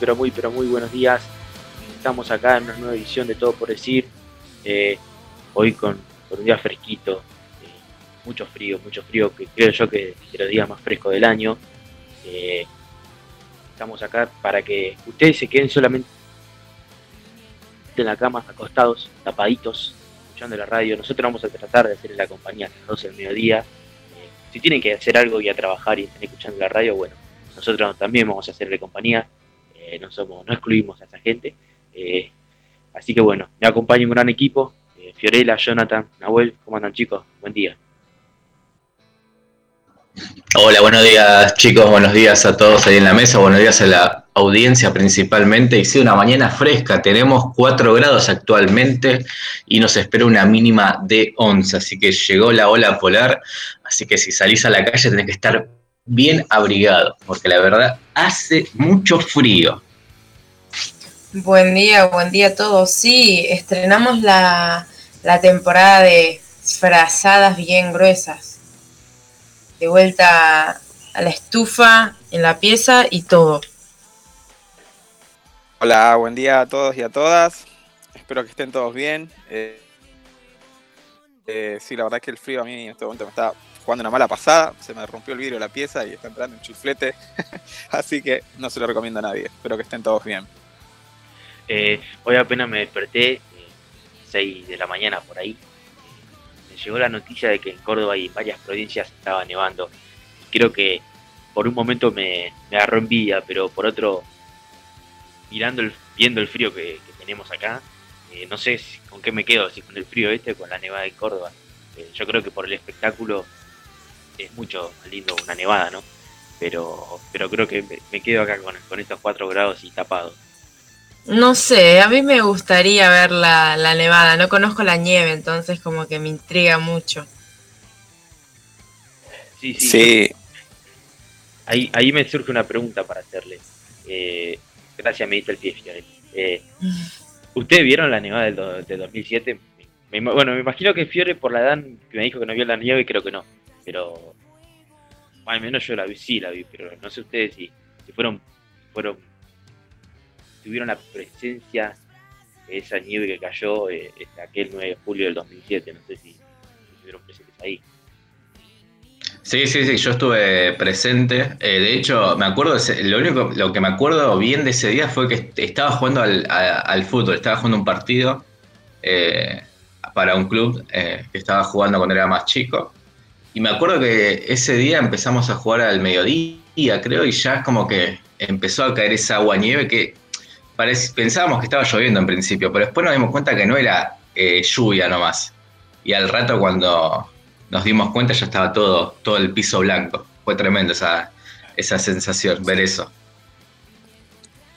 Pero muy, pero muy buenos días. Estamos acá en una nueva edición de Todo por Decir. Eh, hoy con, un día fresquito. eh, mucho frío, mucho frío, que creo yo que es de los días más frescos del año. Eh, estamos acá para que ustedes se queden solamente en la cama, acostados, tapaditos, escuchando la radio. Nosotros vamos a tratar de hacerle la compañía a las 12 del mediodía. Si tienen que hacer algo y a trabajar y están escuchando la radio, bueno, nosotros también vamos a hacerle compañía, eh, no somos, no excluimos a esa gente. eh, así que bueno, me acompaña un gran equipo, eh, Fiorella, Jonathan, Nahuel, ¿cómo andan chicos? Buen día. Hola, buenos días chicos, buenos días a todos ahí en la mesa, buenos días a la audiencia principalmente. Y sí, una mañana fresca, tenemos 4 grados actualmente y nos espera una mínima de 11, así que llegó la ola polar, así que si salís a la calle tenés que estar bien abrigado, porque la verdad hace mucho frío. Buen día, buen día a todos. Sí, estrenamos la, la temporada de frazadas bien gruesas. De vuelta a la estufa, en la pieza y todo. Hola, buen día a todos y a todas. Espero que estén todos bien. Eh, eh, sí, la verdad que el frío a mí en este momento me está jugando una mala pasada. Se me rompió el vidrio de la pieza y está entrando un chiflete. Así que no se lo recomiendo a nadie. Espero que estén todos bien. Eh, hoy apenas me desperté, eh, 6 de la mañana por ahí. eh, me llegó la noticia de que en Córdoba y en varias provincias estaba nevando. Creo que por un momento me, me agarró envidia, pero por otro, mirando el, viendo el frío que, tenemos acá, eh, no sé con qué me quedo, si con el frío este o con la nevada de Córdoba. Eh, yo creo que por el espectáculo es mucho más lindo una nevada, ¿no? Pero, pero creo que me, me quedo acá con, con estos 4 grados y tapado. No sé, a mí me gustaría ver la, la nevada. No conozco la nieve, entonces como que me intriga mucho. Sí, sí. Sí, Ahí, ahí me surge una pregunta para hacerle. Eh, gracias, me diste el pie, Fiorella. Eh, ¿Ustedes vieron la nevada del, do- del 2007? Me bueno, me imagino que Fiore por la edad que me dijo que no vio la nieve, creo que no. Pero al menos yo la vi, sí la vi, pero no sé ustedes si, fueron, fueron, tuvieron la presencia de esa nieve que cayó eh, este, aquel 9 de julio del 2007. No sé si, si estuvieron presentes ahí. Sí, sí, sí, yo estuve presente. Eh, de hecho, me acuerdo, lo único, lo que me acuerdo bien de ese día fue que est- estaba jugando al, al fútbol, estaba jugando un partido eh, para un club que estaba jugando cuando era más chico. Y me acuerdo que ese día empezamos a jugar al mediodía, creo, y ya es como que empezó a caer esa agua nieve que pensábamos que estaba lloviendo en principio, pero después nos dimos cuenta que no era eh, lluvia nomás. Y al rato cuando nos dimos cuenta ya estaba todo, todo el piso blanco. fue tremendo esa, esa sensación, ver eso.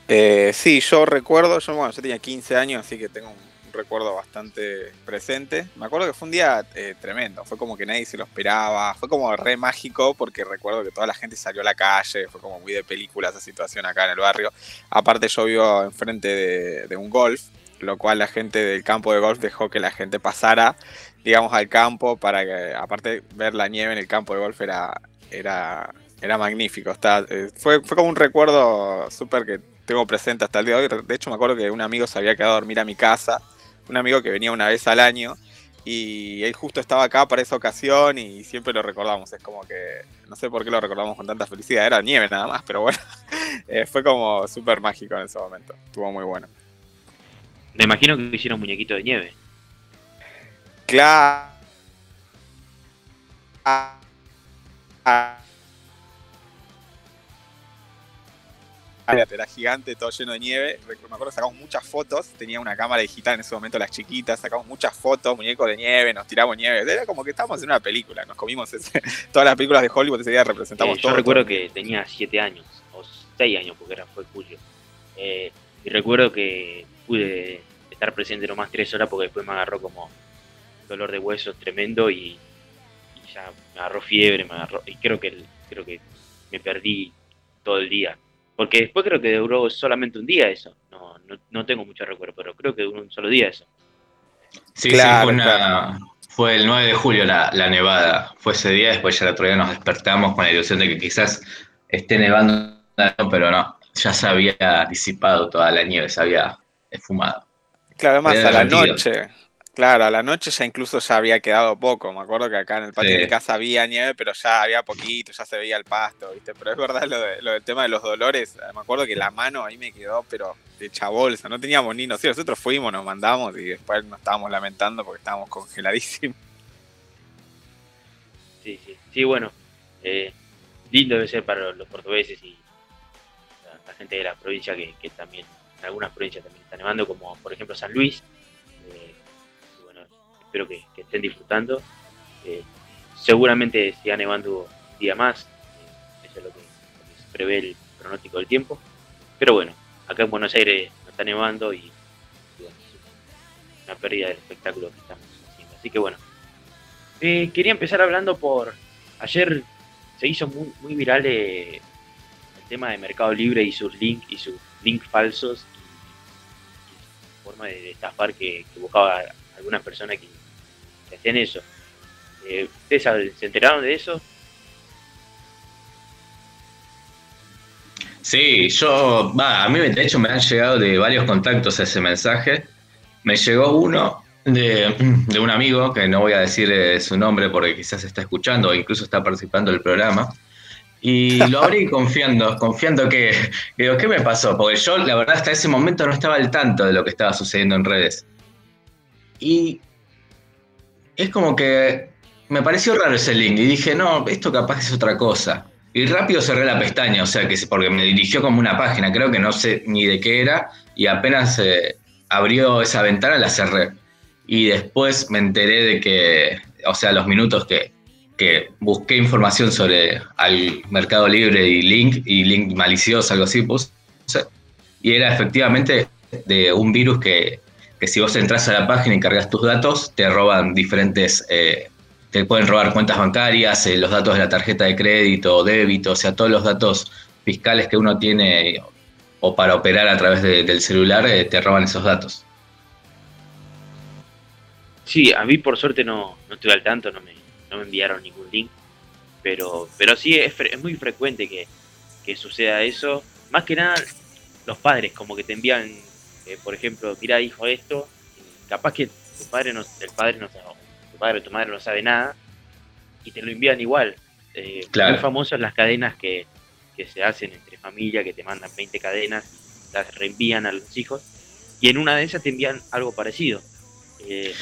Eh, sí, yo recuerdo, yo, bueno, yo tenía 15 años, así que tengo un, recuerdo bastante presente. Me acuerdo que fue un día eh, tremendo, fue como que nadie se lo esperaba, fue como re mágico porque recuerdo que toda la gente salió a la calle, fue como muy de película esa situación acá en el barrio. Aparte yo vivo enfrente de, un golf, lo cual la gente del campo de golf dejó que la gente pasara, digamos, al campo para que, aparte, ver la nieve en el campo de golf era, era, era magnífico. Está, eh, fue, fue como un recuerdo súper que tengo presente hasta el día de hoy. De hecho, me acuerdo que un amigo se había quedado a dormir a mi casa, un amigo que venía una vez al año. Y él justo estaba acá para esa ocasión y siempre lo recordamos. Es como que, no sé por qué lo recordamos con tanta felicidad. Era nieve nada más, pero bueno, eh, fue como súper mágico en ese momento. Estuvo muy bueno. Me imagino que hicieron muñequitos de nieve. Claro. Era gigante, todo lleno de nieve. Me acuerdo que sacamos muchas fotos. Tenía una cámara digital en ese momento, las chiquitas. Sacamos muchas fotos, muñecos de nieve, nos tiramos nieve. Era como que estábamos en una película. Nos comimos ese- todas las películas de Hollywood ese día representamos Eh, todo. yo recuerdo que tenía 7 años, o 6 años, porque era fue julio. Eh, y recuerdo que pude estar presente nomás 3 horas porque después me agarró como dolor de huesos tremendo y, y ya me agarró fiebre, me agarró, y creo que, creo que me perdí todo el día. Porque después creo que duró solamente un día eso. No, no, no tengo mucho recuerdo, pero creo que duró un solo día eso. Sí, Claro, sí, fue, una- claro. fue el 9 de julio la, la nevada. Fue ese día, después ya el otro día nos despertamos con la ilusión de que quizás esté nevando, pero no, ya se había disipado toda la nieve, se había esfumado. Claro, además a la noche. Claro, a la noche ya incluso ya había quedado poco. Me acuerdo que acá en el patio Sí. de casa había nieve, pero ya había poquito, ya se veía el pasto, ¿viste? Pero es verdad lo, de- lo del tema de los dolores. eh, Me acuerdo que la mano ahí me quedó, pero de bolsa. No teníamos ni noción. Nosotros fuimos, nos mandamos y después nos estábamos lamentando porque estábamos congeladísimos. Sí, sí. Sí, bueno. eh, lindo debe ser para los portugueses y la, la gente de la provincia que, que también, en algunas provincias también está nevando, como por ejemplo San Luis. Espero que, estén disfrutando. Eh, seguramente siga nevando un día más. eh, eso es lo que, lo se prevé el pronóstico del tiempo. Pero bueno, acá en Buenos Aires no está nevando y, es una pérdida del espectáculo que estamos haciendo. Así que bueno. Eh, quería empezar hablando por. Ayer se hizo muy, muy viral eh, el tema de Mercado Libre y sus links y sus links falsos y, forma de estafar que buscaba algunas personas que, que hacían eso. Eh, ¿Ustedes se enteraron de eso? Sí, yo, a mí de hecho me han llegado de varios contactos ese mensaje. Me llegó uno de, de un amigo, que no voy a decir eh, su nombre porque quizás está escuchando o incluso está participando del programa. Y lo abrí confiando, confiando que, que digo, ¿qué me pasó? Porque yo, la verdad, hasta ese momento no estaba al tanto de lo que estaba sucediendo en redes. Y es como que me pareció raro ese link y dije, no, esto capaz es otra cosa. Y rápido cerré la pestaña, o sea, que porque me dirigió como una página, creo que no sé ni de qué era, y apenas eh, abrió esa ventana la cerré. Y después me enteré de que, o sea, los minutos que, que busqué información sobre al Mercado Libre y link, y link malicioso, algo así, puse, y era efectivamente de un virus que, que si vos entras a la página y cargas tus datos, te roban diferentes, eh, te pueden robar cuentas bancarias, eh, los datos de la tarjeta de crédito, débito, o sea, todos los datos fiscales que uno tiene o para operar a través de- del celular, eh, te roban esos datos. Sí, a mí por suerte no, no estoy al tanto, no me, no me enviaron ningún link, pero, pero sí es, es muy frecuente que, que suceda eso. Más que nada, los padres como que te envían, eh, por ejemplo, mira hijo esto, capaz que tu padre no, el padre no sabe, tu padre o tu madre no sabe nada, y te lo envían igual. Eh, Claro. Muy famosas las cadenas que, que se hacen entre familia, que te mandan 20 cadenas, las reenvían a los hijos, y en una de esas te envían algo parecido. Eh,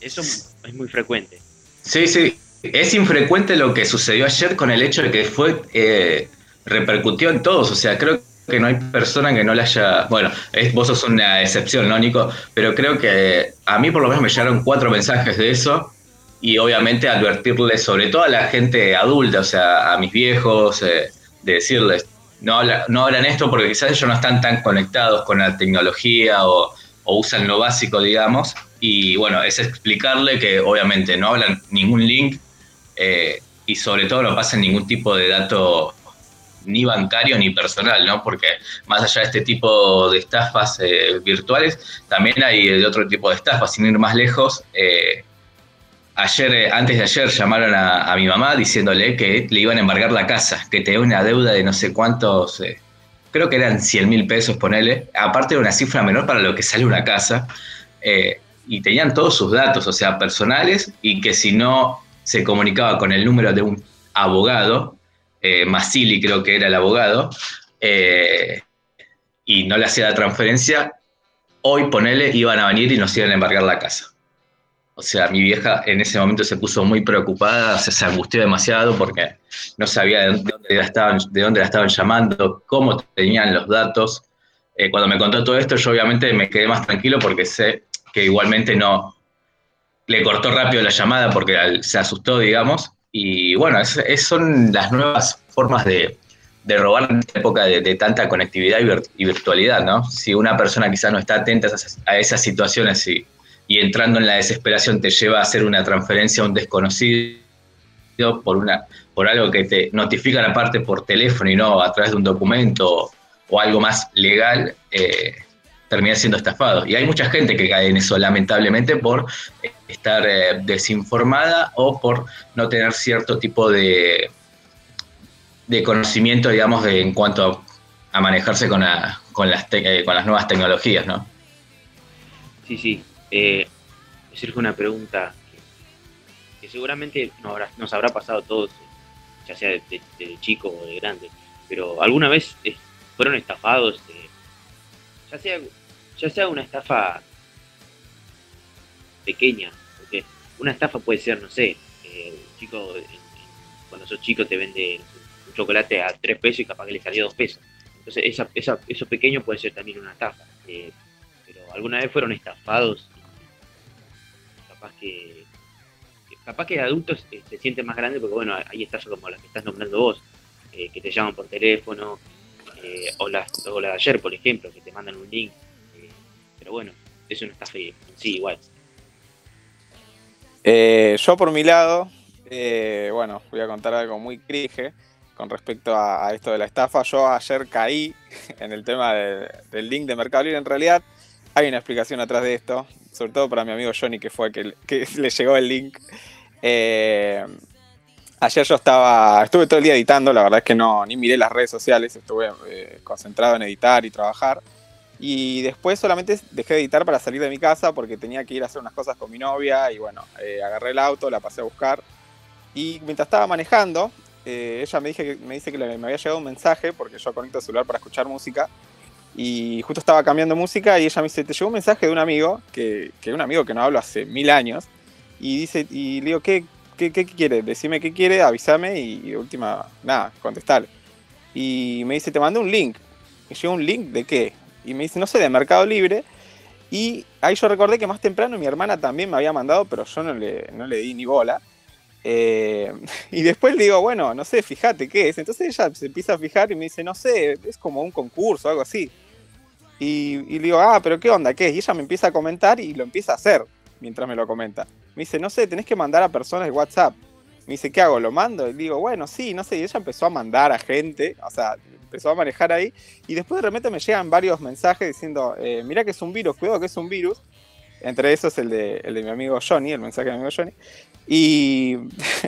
eso es muy frecuente. Sí, sí. Es infrecuente lo que sucedió ayer con el hecho de que fue eh, repercutió en todos. O sea, creo que no hay persona que no le haya. Bueno, es, vos sos una excepción, ¿no, Nico? Pero creo que a mí por lo menos me llegaron cuatro mensajes de eso. y obviamente advertirles, sobre todo a la gente adulta, o sea, a mis viejos, eh, de decirles, no, no hablan esto porque quizás ellos no están tan conectados con la tecnología o, usan lo básico, digamos. Y bueno, es explicarle que obviamente no hablan ningún link eh, y sobre todo no pasan ningún tipo de dato ni bancario ni personal, ¿no? Porque más allá de este tipo de estafas eh, virtuales, también hay otro tipo de estafas, sin ir más lejos. Eh, ayer, eh, antes de ayer, llamaron a, mi mamá diciéndole que le iban a embargar la casa, que tenía una deuda de no sé cuántos, creo que eran 100 mil pesos, ponele, aparte de una cifra menor para lo que sale una casa, y tenían todos sus datos, o sea, personales, y que si no se comunicaba con el número de un abogado, eh, creo que era el abogado, eh, y no le hacía la transferencia, hoy ponele iban a venir y nos iban a embargar la casa. O sea, mi vieja en ese momento se puso muy preocupada, se, angustió demasiado porque no sabía de dónde, la estaban, de dónde la estaban llamando, cómo tenían los datos. Eh, cuando me contó todo esto, yo obviamente me quedé más tranquilo porque sé que igualmente no le cortó rápido la llamada porque se asustó, digamos, y bueno, es, son las nuevas formas de, robar en esta época de, tanta conectividad y, virtualidad, ¿no? Si una persona quizás no está atenta a esas, situaciones y, entrando en la desesperación te lleva a hacer una transferencia a un desconocido por, una, por algo que te notifican aparte por teléfono y no a través de un documento o, algo más legal, eh, termina siendo estafado. Y hay mucha gente que cae en eso, lamentablemente, por estar eh, desinformada o por no tener cierto tipo de, de conocimiento, digamos, de, en cuanto a, manejarse con, con, las eh, con las nuevas tecnologías, ¿no? Sí, sí. Eh, surge una pregunta que, seguramente nos habrá, pasado a todos, ya sea de, chico o de grande, pero ¿alguna vez fueron estafados? ya sea ya sea una estafa pequeña, porque una estafa puede ser, no sé, eh, un chico, cuando sos chico te vende un chocolate a tres pesos y capaz que le salió dos pesos. Entonces esa, esa, eso pequeño puede ser también una estafa. Eh, pero alguna vez fueron estafados, capaz que capaz que adultos eh, se sienten más grandes porque bueno, hay estafas como las que estás nombrando vos, que te llaman por teléfono, o, las, o la de ayer, por ejemplo, que te mandan un link bueno, eso no está feo. Sí, igual. Eh, yo por mi lado, eh, bueno, voy a contar algo muy crige con respecto a, esto de la estafa. Yo ayer caí en el tema del link de Mercado Libre. En realidad hay una explicación atrás de esto, sobre todo para mi amigo Johnny, que fue que, que le llegó el link. Eh, ayer yo estaba, estuve todo el día editando, la verdad es que no, ni miré las redes sociales, estuve concentrado en editar y trabajar. Y después solamente dejé de editar para salir de mi casa porque tenía que ir a hacer unas cosas con mi novia y bueno, eh, agarré el auto, la pasé a buscar. Y mientras estaba manejando, eh, ella me, dije que, me dice que me había llegado un mensaje porque yo conecto el celular para escuchar música. Y justo estaba cambiando música y ella me dice, te llegó un mensaje de un amigo, que, que un amigo que no hablo hace mil años. Y dice, y le digo, ¿qué, qué, qué quiere? Decime qué quiere, avísame y, última, nada, contestar. Y me dice, te mandé un link. Me llegó un link de qué? Y me dice, no sé, de Mercado Libre. Y ahí yo recordé que más temprano mi hermana también me había mandado, pero yo no le, no le di ni bola. Eh, y después le digo, bueno, no sé, fíjate qué es. Entonces ella se empieza a fijar y me dice, no sé, es como un concurso, algo así. Y, y le digo, ah, pero ¿qué onda? ¿Qué es? Y ella me empieza a comentar y lo empieza a hacer mientras me lo comenta. Me dice, no sé, tenés que mandar a personas el WhatsApp. Me dice, ¿qué hago? ¿Lo mando? Y digo, bueno, sí, no sé. Y ella empezó a mandar a gente, o sea, empezó a manejar ahí. Y después de repente me llegan varios mensajes diciendo, eh, mira que es un virus, cuidado que es un virus. Entre esos el de, el de mi amigo Johnny, el mensaje de mi amigo Johnny. Y,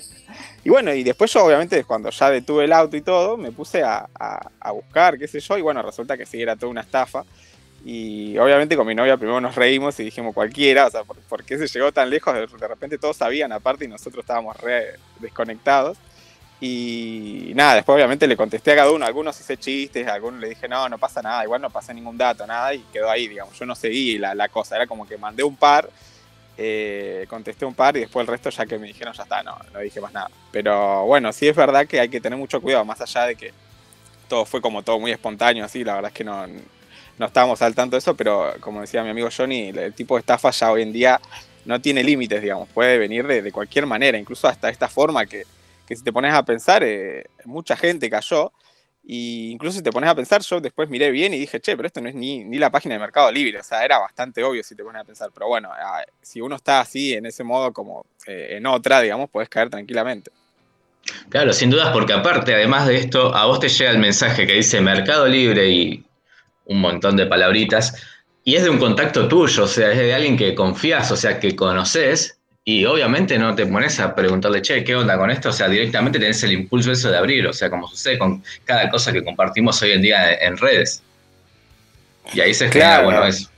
y bueno, y después yo obviamente cuando ya detuve el auto y todo, me puse a, a, buscar, qué sé yo, y bueno, resulta que sí era toda una estafa. Y obviamente con mi novia primero nos reímos y dijimos cualquiera, o sea, ¿por, qué se llegó tan lejos? De, repente todos sabían aparte y nosotros estábamos re desconectados. Y nada, después obviamente le contesté a cada uno, algunos hice chistes, a algunos le dije, no, no pasa nada, igual no pasa ningún dato, nada, y quedó ahí, digamos, yo no seguí la, la cosa, era como que mandé un par, eh, contesté un par y después el resto ya que me dijeron ya está, no, no dije más nada. Pero bueno, sí es verdad que hay que tener mucho cuidado, más allá de que todo fue como todo muy espontáneo, así, la verdad es que no, no estábamos al tanto de eso, pero como decía mi amigo Johnny, el tipo de estafa ya hoy en día no tiene límites, digamos, puede venir de, de cualquier manera, incluso hasta esta forma que, que si te pones a pensar, eh, mucha gente cayó. Y incluso si te pones a pensar, yo después miré bien y dije, che, pero esto no es ni, ni la página de Mercado Libre. O sea, era bastante obvio si te pones a pensar. Pero bueno, si uno está así, en ese modo, como eh, en otra, digamos, puedes caer tranquilamente. Claro, sin dudas, porque aparte, además de esto, a vos te llega el mensaje que dice Mercado Libre y un montón de palabritas, y es de un contacto tuyo, o sea, es de alguien que confías, o sea, que conoces, y obviamente no te pones a preguntarle, che, ¿qué onda con esto? O sea, directamente tenés el impulso eso de abrir, o sea, como sucede con cada cosa que compartimos hoy en día en redes. Y ahí se genera, Claro. bueno, eso.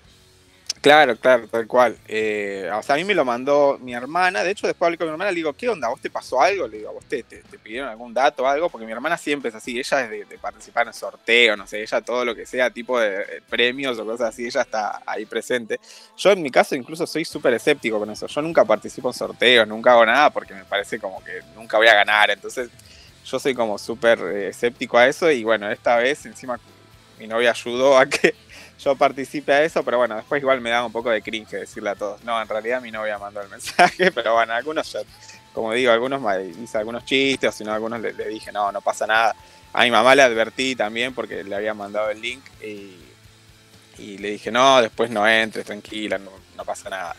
Claro, claro, tal cual. Eh, o sea, a mí me lo mandó mi hermana. De hecho, después hablé con mi hermana le digo, ¿qué onda? ¿A vos te pasó algo? Le digo, ¿a vos te, pidieron algún dato o algo? Porque mi hermana siempre es así. Ella es de, participar en sorteos, no sé, ella todo lo que sea, tipo de, de premios o cosas así, ella está ahí presente. Yo en mi caso incluso soy súper escéptico con eso. Yo nunca participo en sorteos, nunca hago nada porque me parece como que nunca voy a ganar. Entonces, yo soy como súper eh, escéptico a eso y bueno, esta vez encima mi novia ayudó a que yo participe a eso, pero bueno, después igual me da un poco de cringe decirle a todos. No, en realidad mi novia mandó el mensaje, pero bueno, algunos ya, como digo, algunos hice algunos chistes, o si no, algunos le, le dije, no, no pasa nada. A mi mamá le advertí también porque le había mandado el link y, y le dije, no, después no entres, tranquila, no, no pasa nada.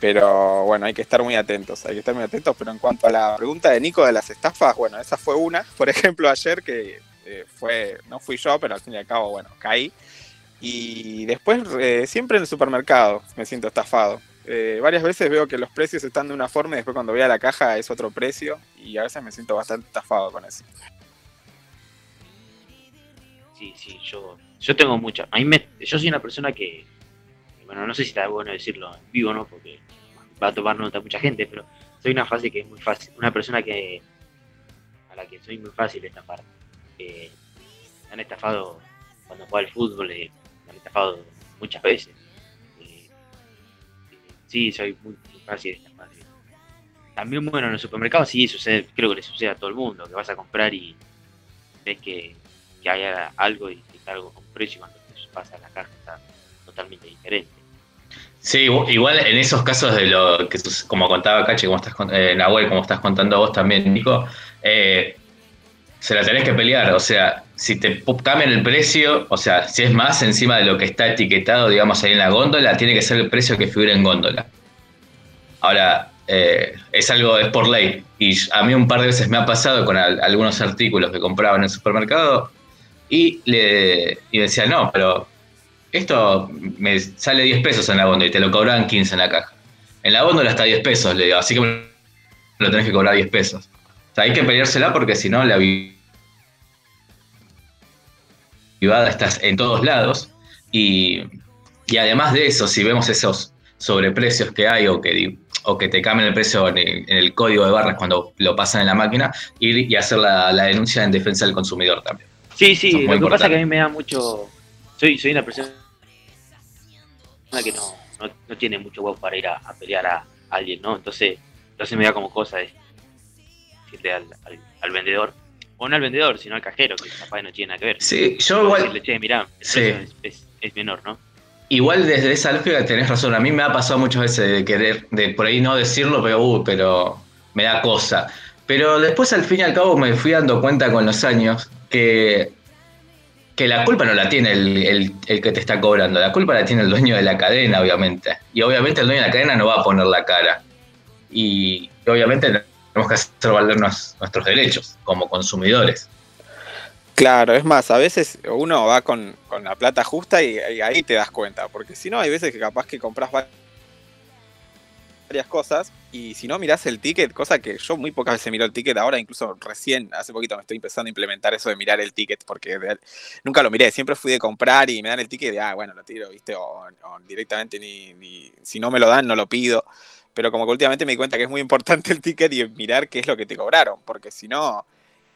Pero bueno, hay que estar muy atentos, hay que estar muy atentos. Pero en cuanto a la pregunta de Nico de las estafas, bueno, esa fue una. Por ejemplo, ayer que eh, fue, no fui yo, pero al fin y al cabo, bueno, caí. Y después, eh, siempre en el supermercado me siento estafado. Eh, varias veces veo que los precios están de una forma y después cuando voy a la caja es otro precio. Y a veces me siento bastante estafado con eso. Sí, sí, yo, yo tengo mucha. A me, yo soy una persona que, bueno, no sé si está bueno decirlo en vivo, ¿no? Porque va a tomar nota mucha gente, pero soy una fase que es muy fácil, una persona que a la que soy muy fácil estafar. Eh, me han estafado cuando juega al fútbol, eh, estafado muchas veces. Eh, sí, soy muy, fácil de estafar. También, bueno, en el supermercado sí sucede, creo que le sucede a todo el mundo, que vas a comprar y ves que, que hay algo y que está algo con precio y cuando te pasa la caja está totalmente diferente. Sí, igu- igual en esos casos de lo que como contaba Cache, como estás eh, Nahuel, como estás contando vos también, Nico, eh, se la tenés que pelear. O sea, si te cambian el precio, o sea, si es más encima de lo que está etiquetado, digamos, ahí en la góndola, tiene que ser el precio que figura en góndola. Ahora, eh, es algo, es por ley. Y a mí un par de veces me ha pasado con al- algunos artículos que compraba en el supermercado y le y decía, no, pero esto me sale 10 pesos en la góndola y te lo cobraban 15 en la caja. En la góndola está 10 pesos, le digo, así que lo tenés que cobrar 10 pesos. O sea, hay que peleársela porque si no, la vi- privada estás en todos lados. Y, y además de eso, si vemos esos sobreprecios que hay o que, o que te cambian el precio en el, en el código de barras cuando lo pasan en la máquina, ir y hacer la, la denuncia en defensa del consumidor también. Sí, sí, lo que pasa es que a mí me da mucho. Soy, soy una persona que no, no, no tiene mucho huevo para ir a, a pelear a alguien, ¿no? Entonces, entonces me da como cosa de decirle al, al, al vendedor, o no al vendedor, sino al cajero, que capaz no tiene nada que ver. Sí, yo igual, Decirle, che, mirá, Sí. precio es, es- es menor, ¿no? Igual desde esa lógica tenés razón. A mí me ha pasado muchas veces de querer, de por ahí no decirlo, pero, uh, pero me da cosa. Pero después al fin y al cabo me fui dando cuenta con los años que, que la culpa no la tiene el, el- el que te está cobrando, la culpa la tiene el dueño de la cadena, obviamente. Y obviamente el dueño de la cadena no va a poner la cara. Y obviamente tenemos que hacer valer nuestros derechos como consumidores. Claro, es más, a veces uno va con, con la plata justa y, ahí te das cuenta, porque si no, hay veces que capaz que compras va- varias cosas y si no mirás el ticket, cosa que yo muy pocas veces miro el ticket, ahora incluso recién, hace poquito me estoy empezando a implementar eso de mirar el ticket, porque nunca lo miré, siempre fui de comprar y me dan el ticket de, ah, bueno, lo tiro, viste, o, directamente ni- si no me lo dan, no lo pido. Pero como que últimamente me di cuenta que es muy importante el ticket y mirar qué es lo que te cobraron, porque si no,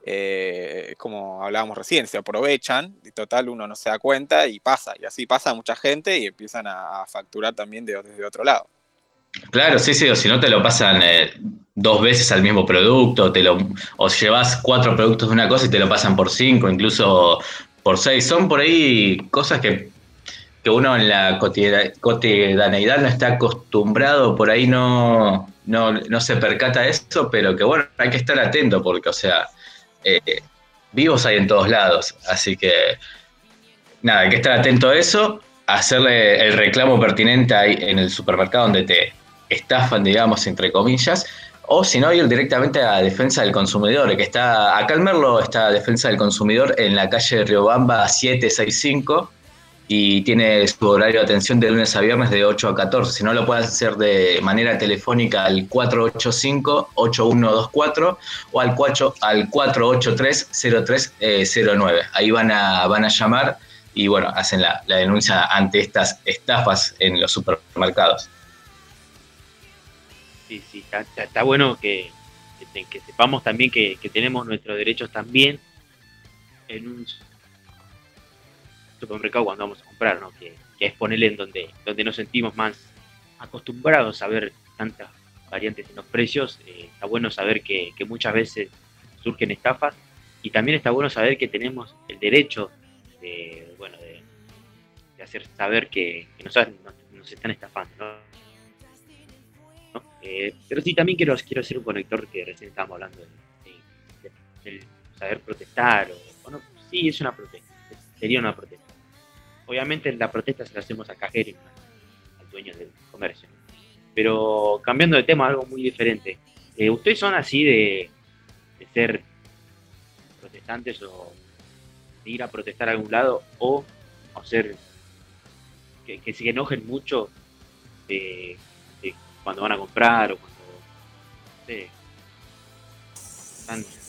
eh, como hablábamos recién, se aprovechan, y total uno no se da cuenta y pasa, y así pasa a mucha gente y empiezan a, facturar también de- desde otro lado. Claro, sí, sí, o si no te lo pasan eh, dos veces al mismo producto, te lo, o llevas cuatro productos de una cosa y te lo pasan por cinco, incluso por seis. Son por ahí cosas que que uno en la cotidianeidad no está acostumbrado, por ahí no, no, no se percata de eso, pero que bueno, hay que estar atento porque, o sea, eh, vivos hay en todos lados, así que nada, hay que estar atento a eso, hacerle el reclamo pertinente ahí en el supermercado donde te estafan, digamos, entre comillas, o si no, ir directamente a Defensa del Consumidor, que está, acá en Merlo está Defensa del Consumidor en la calle Riobamba 765 y tiene su horario de atención de lunes a viernes de 8 a 14. Si no, lo pueden hacer de manera telefónica al 485-8124 o al, 4, al 483-0309. Ahí van a, van a llamar y bueno, hacen la, la denuncia ante estas estafas en los supermercados. Sí, sí, está, está- bueno que, que sepamos también que, que tenemos nuestros derechos también en un supermercado cuando vamos a comprar, ¿no? Que, que es ponerle en donde, donde nos sentimos más acostumbrados a ver tantas variantes en los precios. Eh, está bueno saber que, muchas veces surgen estafas y también está bueno saber que tenemos el derecho de, bueno, de, hacer saber que, que nos, están estafando, ¿no? Eh, pero sí, también quiero, quiero hacer un conector que recién estábamos hablando de, de- saber protestar. O, o no, sí, es una protesta, sería una protesta. Obviamente la protesta se la hacemos a cajero al- dueño del comercio. Pero cambiando de tema, algo muy diferente. Eh, ¿Ustedes son así de, de ser protestantes o ir a protestar a algún lado o, ser que, que se enojen mucho de, cuando van a comprar o cuando no sé,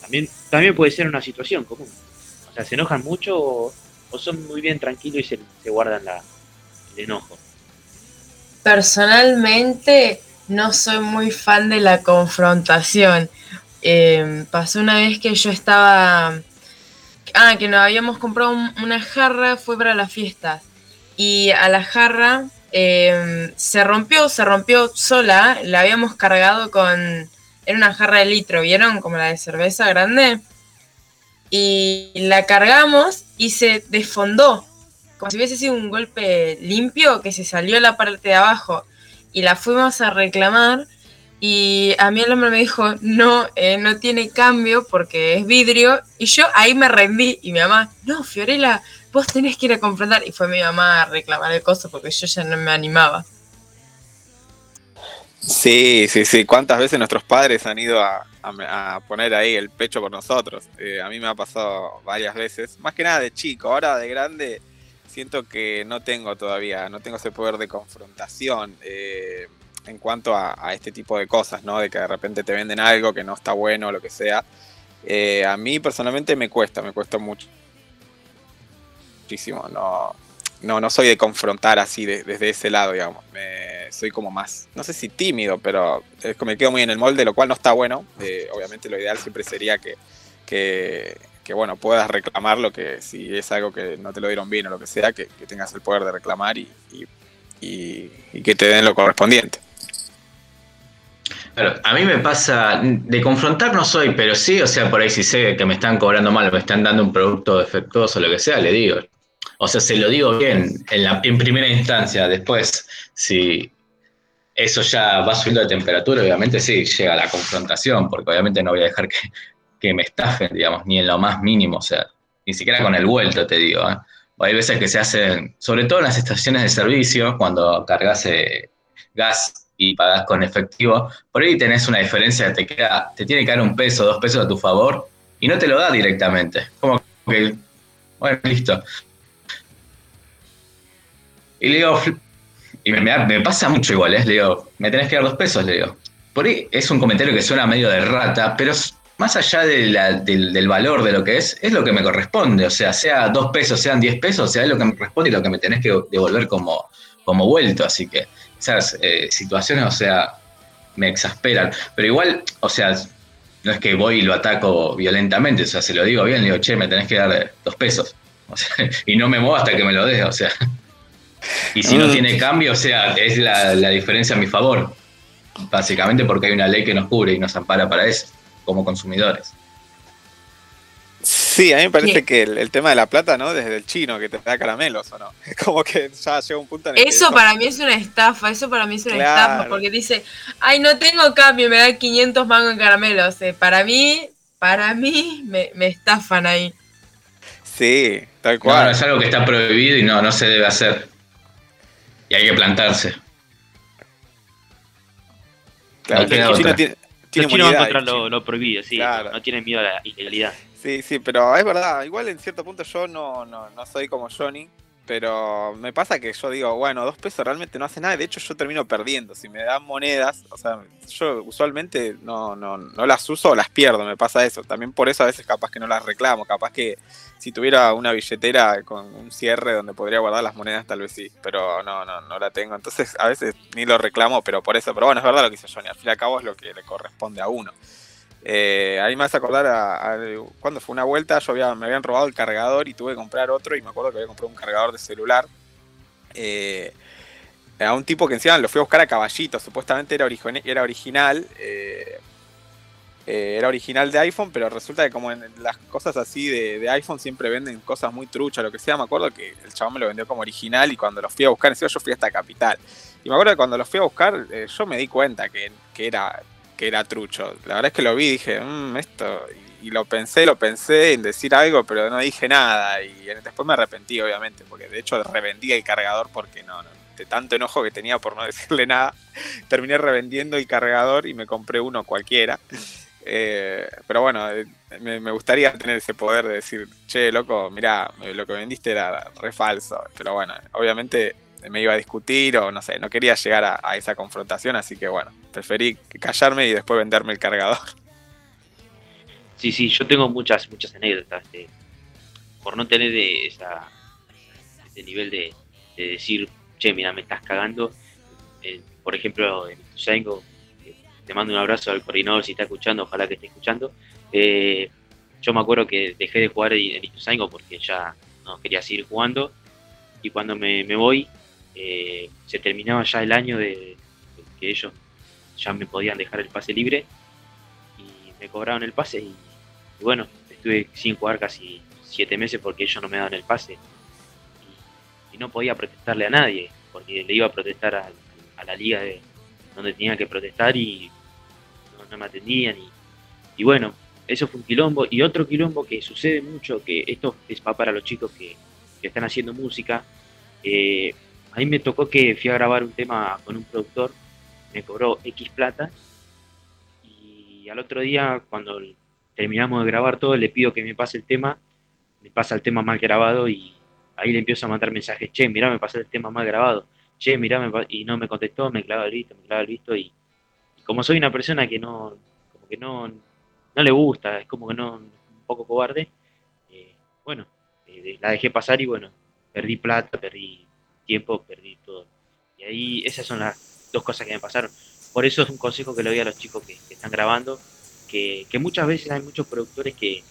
también también puede ser una situación común o sea se enojan mucho o, o son muy bien tranquilos y se, guardan el enojo Personalmente no soy muy fan de la confrontación. Eh, pasó una vez que yo estaba... Ah, que nos habíamos comprado un- una jarra, fue para las fiestas. Y a la jarra eh, se rompió, se rompió sola. La habíamos cargado con... Era una jarra de litro, ¿vieron? Como la de cerveza grande. Y la cargamos y se desfondó como si hubiese sido un golpe limpio que se salió la parte de abajo y la fuimos a reclamar y a mí el hombre me dijo no, eh, no tiene cambio porque es vidrio y yo ahí me rendí y mi mamá, no Fiorella, vos tenés que ir a confrontar y fue mi mamá a reclamar el costo porque yo ya no me animaba. Sí, sí, sí. ¿Cuántas veces nuestros padres han ido a, a- a poner ahí el pecho por nosotros? Eh, a mí me ha pasado varias veces. Más que nada de chico. Ahora de grande siento que no tengo todavía, no tengo ese poder de confrontación eh, en cuanto a, este tipo de cosas, ¿no? De que de repente te venden algo que no está bueno o lo que sea. Eh, a mí personalmente me cuesta, me cuesta mucho. Muchísimo. No, no, no soy de confrontar así de- desde ese lado, digamos. Soy como más, no sé si tímido, pero es que me quedo muy en el molde, lo cual no está bueno. Eh, obviamente lo ideal siempre sería que, que, que, bueno, puedas reclamar lo que si es algo que no te lo dieron bien o lo que sea, que, tengas el poder de reclamar y, que te den lo correspondiente. Claro, a mí me pasa, de confrontar no soy, pero sí, o sea, por ahí si sé que me están cobrando mal, me están dando un producto defectuoso lo que sea, le digo. O sea, se lo digo bien en, primera instancia, después, si eso ya va subiendo de temperatura, obviamente sí, llega la confrontación, porque obviamente no voy a dejar que, me estafen, digamos, ni en lo más mínimo, o sea, ni siquiera con el vuelto, te digo. ¿eh? Hay veces que se hacen, sobre todo en las estaciones de servicio, cuando cargas eh, gas y pagás con efectivo, por ahí tenés una diferencia, te, queda, te tiene que dar un peso, dos pesos a tu favor, y no te lo da directamente. Como que, bueno, listo. Y le digo, "Fl- y me, pasa mucho igual, ¿eh? Le digo, me tenés que dar dos pesos, le digo. Por ahí es un comentario que suena medio de rata, pero más allá del, valor de lo que es, es lo que me corresponde. O sea, sea dos pesos, sean diez pesos, sea, es lo que me corresponde y lo que me tenés que devolver como, como vuelto. Así que esas eh, situaciones, o sea, me exasperan. Pero igual, o sea, no es que voy y lo ataco violentamente, o sea, se lo digo bien, le digo, che, me tenés que dar dos pesos. O sea, y no me muevo hasta que me lo des, o sea. Y si no Mm. tiene cambio, o sea, es la, la diferencia a mi favor. Básicamente porque hay una ley que nos cubre y nos ampara para eso, como consumidores. Sí, a mí me parece Sí. que el, el tema de la plata, ¿no? Desde el chino que te da caramelos, ¿o no? Es como que ya llega un punto en el que Eso para mí es una estafa, eso para mí es una Claro. estafa, porque dice, ay, no tengo cambio, me da 500 mangos en caramelos. Eh, para mí, para mí, me, me estafan ahí. Sí, tal No, cual. no, es algo que está prohibido y no, no se debe hacer. Y hay que plantarse. Claro, no queda el chino otra. tiene, tiene Los chinos van contra lo, lo prohibido, sí. Claro. No tienen miedo a la ilegalidad. Sí, sí, pero es verdad, igual en cierto punto yo no, no, no soy como Johnny, pero me pasa que yo digo, bueno, dos pesos realmente no hace nada, de hecho yo termino perdiendo, si me dan monedas, o sea, yo usualmente no, no, no las uso o las pierdo, me pasa eso, también por eso a veces capaz que no las reclamo, capaz que si tuviera una billetera con un cierre donde podría guardar las monedas tal vez sí, pero no, no, no la tengo, entonces a veces ni lo reclamo, pero por eso, pero bueno, es verdad lo que dice Johnny, al fin y al cabo es lo que le corresponde a uno. Eh, ahí me hace acordar a, a- cuando fue una vuelta, yo me habían robado el cargador y tuve que comprar otro y me acuerdo que había comprado un cargador de celular. eh, a un tipo que encima lo fui a buscar a caballito, supuestamente era original. eh, eh, era original de iPhone, pero resulta que como en las cosas así de, de iPhone siempre venden cosas muy truchas, lo que sea, me acuerdo que el chabón me lo vendió como original y cuando lo fui a buscar, encima yo fui hasta Capital. Y me acuerdo que cuando lo fui a buscar, eh, yo me di cuenta que, que era que era trucho. La verdad es que lo vi y dije, "Mm, esto. Y, y lo pensé, lo pensé en decir algo, pero no dije nada. Y después me arrepentí, obviamente, porque de hecho revendí el cargador porque no, no, de tanto enojo que tenía por no decirle nada, terminé revendiendo el cargador y me compré uno cualquiera. Eh, pero bueno, eh, me, gustaría tener ese poder de decir, che, loco, mirá, eh, lo que vendiste era re falso. Pero bueno, obviamente me iba a discutir o no sé, no quería llegar a, esa confrontación, así que bueno, preferí callarme y después venderme el cargador. Sí, sí, yo tengo muchas, muchas anécdotas de, por no tener de esa, ese nivel de, de decir, che, mira, me estás cagando. Eh, por ejemplo, en Ituzaingo, eh, te mando un abrazo al coordinador si está escuchando, ojalá que esté escuchando. Eh, yo me acuerdo que dejé de jugar en Ituzaingo porque ya no quería seguir jugando. Y cuando me, voy, eh, se terminaba ya el año de, que ellos ya me podían dejar el pase libre y me cobraron el pase y, bueno, estuve sin jugar casi siete meses porque ellos no me daban el pase y, y no podía protestarle a nadie porque le iba a protestar a, a la liga de donde tenía que protestar y no, me atendían y, y bueno, eso fue un quilombo. Y otro quilombo que sucede mucho, que esto es pa- para los chicos que, que están haciendo música, eh, a mí me tocó que fui a grabar un tema con un productor, me cobró X plata y al otro día cuando terminamos de grabar todo le pido que me pase el tema, me pasa el tema mal grabado y ahí le empiezo a mandar mensajes, che, mirá, me pasó el tema mal grabado, che, mirá, me pa-", y no me contestó, me clava el visto, me clava el visto y como soy una persona que no, como que no, no le gusta, es como que no, un poco cobarde, eh, bueno, eh, la dejé pasar y bueno, perdí plata, perdí tiempo, perdí todo. Y ahí esas son las dos cosas que me pasaron. Por eso es un consejo que le doy a los chicos que, están grabando, que, que muchas veces hay muchos productores que,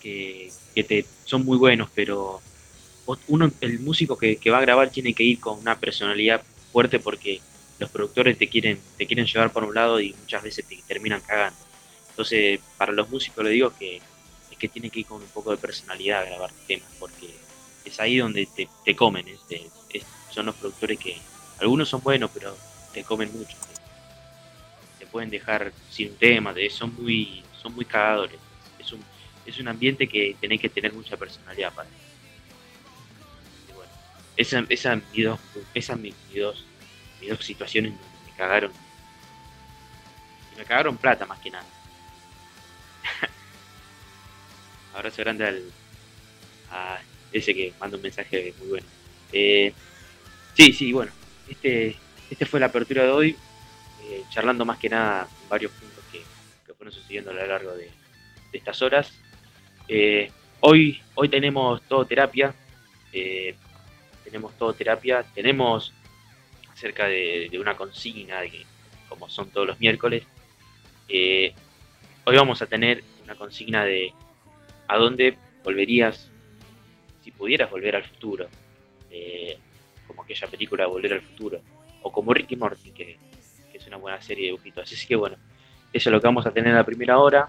que, que te, son muy buenos, pero uno, el músico que va a grabar tiene que ir con una personalidad fuerte porque los productores te quieren, te quieren llevar por un lado y muchas veces te terminan cagando. Entonces, para los músicos le digo que es que tienen que ir con un poco de personalidad a grabar temas, porque es ahí donde te, te comen. es- es- son los productores que algunos son buenos, pero te comen mucho. Te, pueden dejar sin un tema, te- son muy son muy cagadores. Es un, es un ambiente que tenés que tener mucha personalidad para. Bueno, esa, esa, mi dos, mis, mis dos, dos situaciones donde me cagaron. Y me cagaron plata más que nada. Abrazo grande al, a ese que manda un mensaje muy bueno. Eh, sí, sí, bueno, este, este fue la apertura de hoy, eh, charlando más que nada varios puntos que, fueron sucediendo a lo largo de, de estas horas. Eh, hoy, hoy tenemos todo terapia, eh, tenemos todo terapia, tenemos acerca de, una consigna, de que, como son todos los miércoles, eh, hoy vamos a tener una consigna de a dónde volverías si pudieras volver al futuro, eh, como aquella película Volver al futuro, o como Ricky Morty, que, que es una buena serie de dibujitos. Así que bueno, eso es lo que vamos a tener en la primera hora.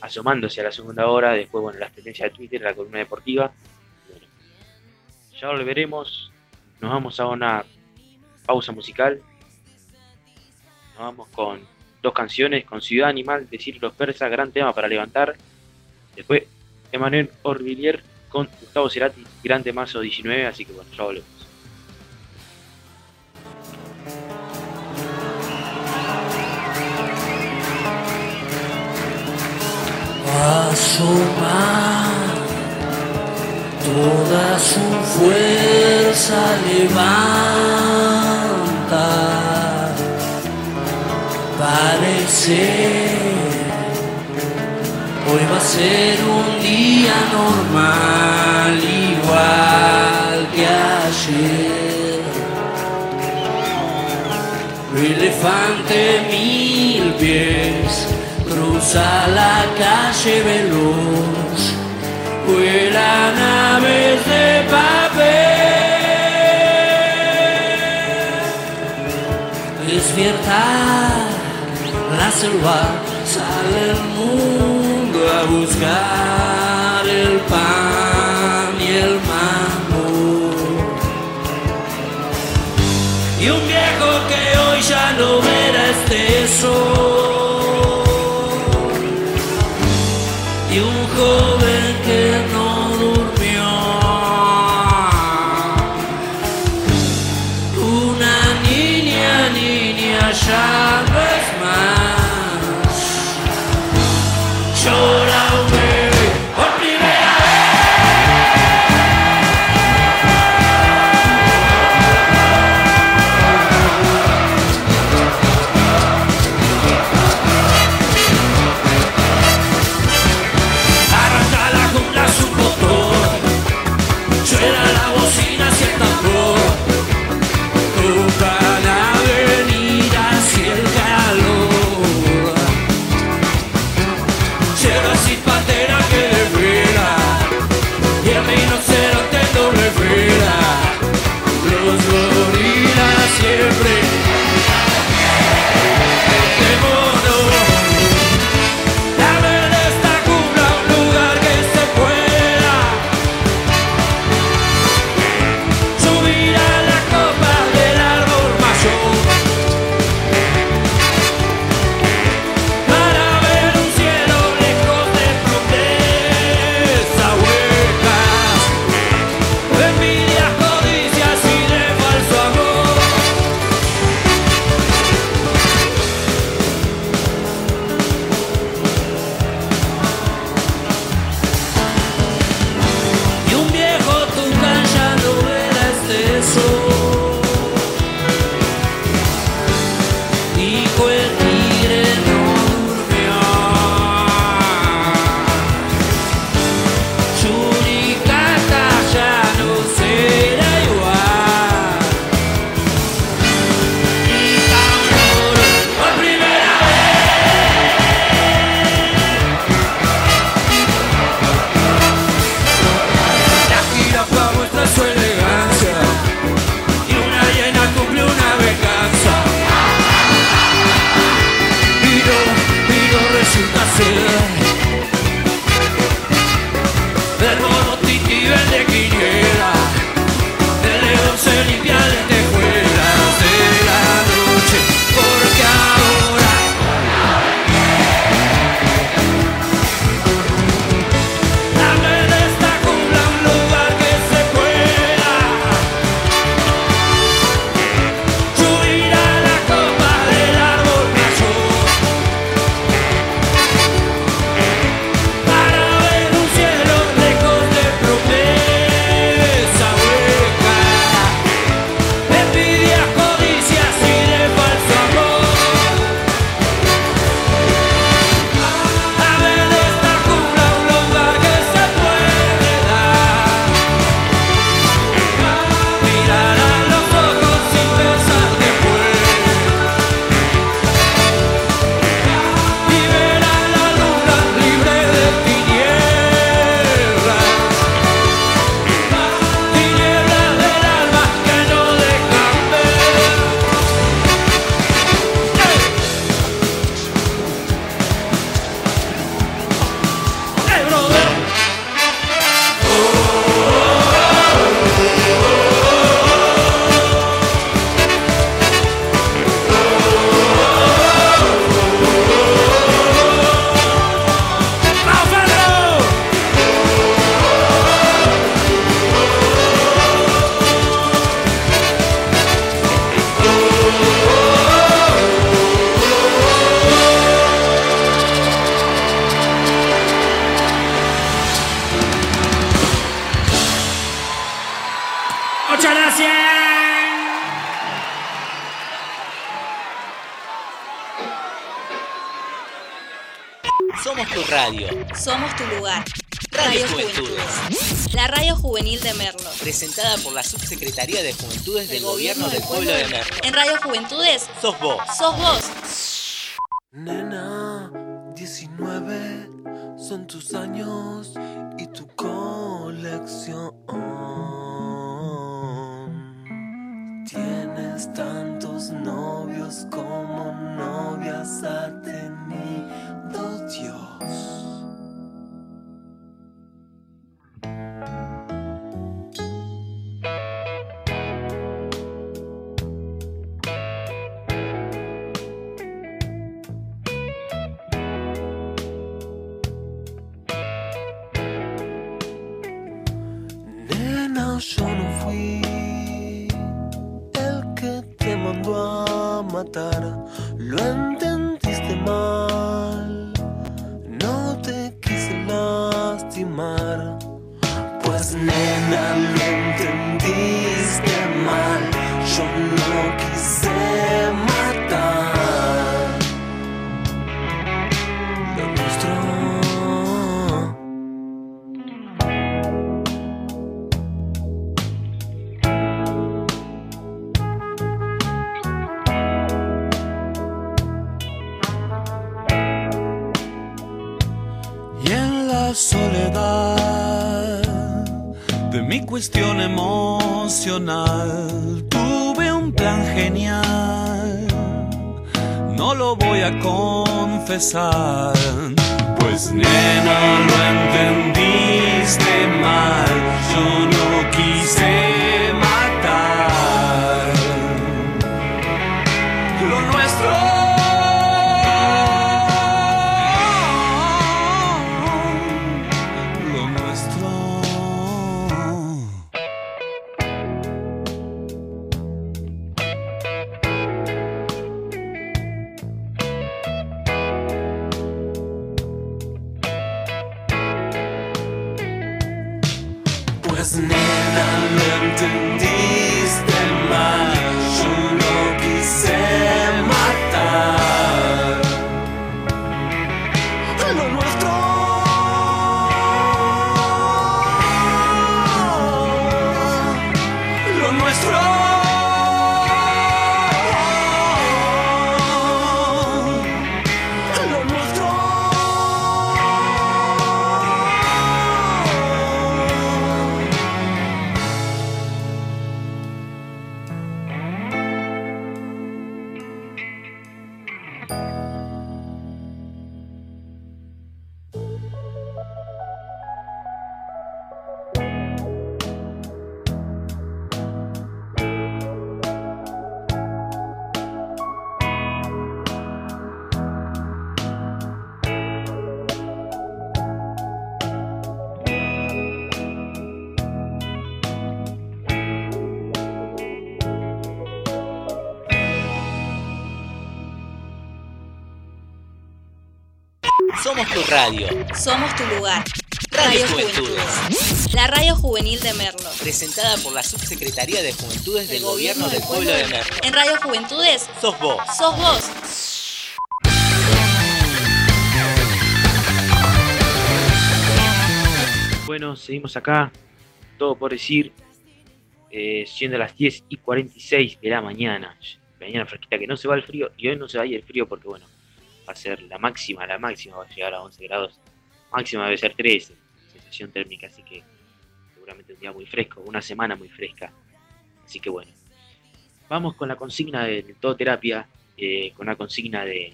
asomándose a la segunda hora, después, bueno, las tendencias de Twitter, la columna deportiva. Bueno, ya volveremos, nos vamos a una pausa musical, nos vamos con dos canciones, con Ciudad Animal, Decir los Persas, gran tema para levantar, después Emanuel Orvillier con Gustavo Cerati, gran temazo 19, así que bueno, ya volvemos. toda su fuerza levanta, parece, hoy va a ser un día normal, igual que ayer. Elefante mil pies cruza la calle veloz, vuelan aves de papel. Despierta la selva, sale el mundo a buscar el pan y el mango. Y un viejo que hoy ya no verá este sol confesar, pues nena lo Presentada por la Subsecretaría de Juventudes del Gobierno del Pueblo de Merlo. En Radio Juventudes Sos vos. sos vos. Bueno, seguimos acá, todo por decir, eh, siendo las 10 y 46 de la mañana, mañana fresquita que no se va el frío, y hoy no se va a ir el frío porque bueno, va a ser la máxima, la máxima va a llegar a 11 grados, máxima debe ser 13, sensación térmica, así que día muy fresco, una semana muy fresca, así que bueno, vamos con la consigna de, de todo terapia, eh, con una consigna de,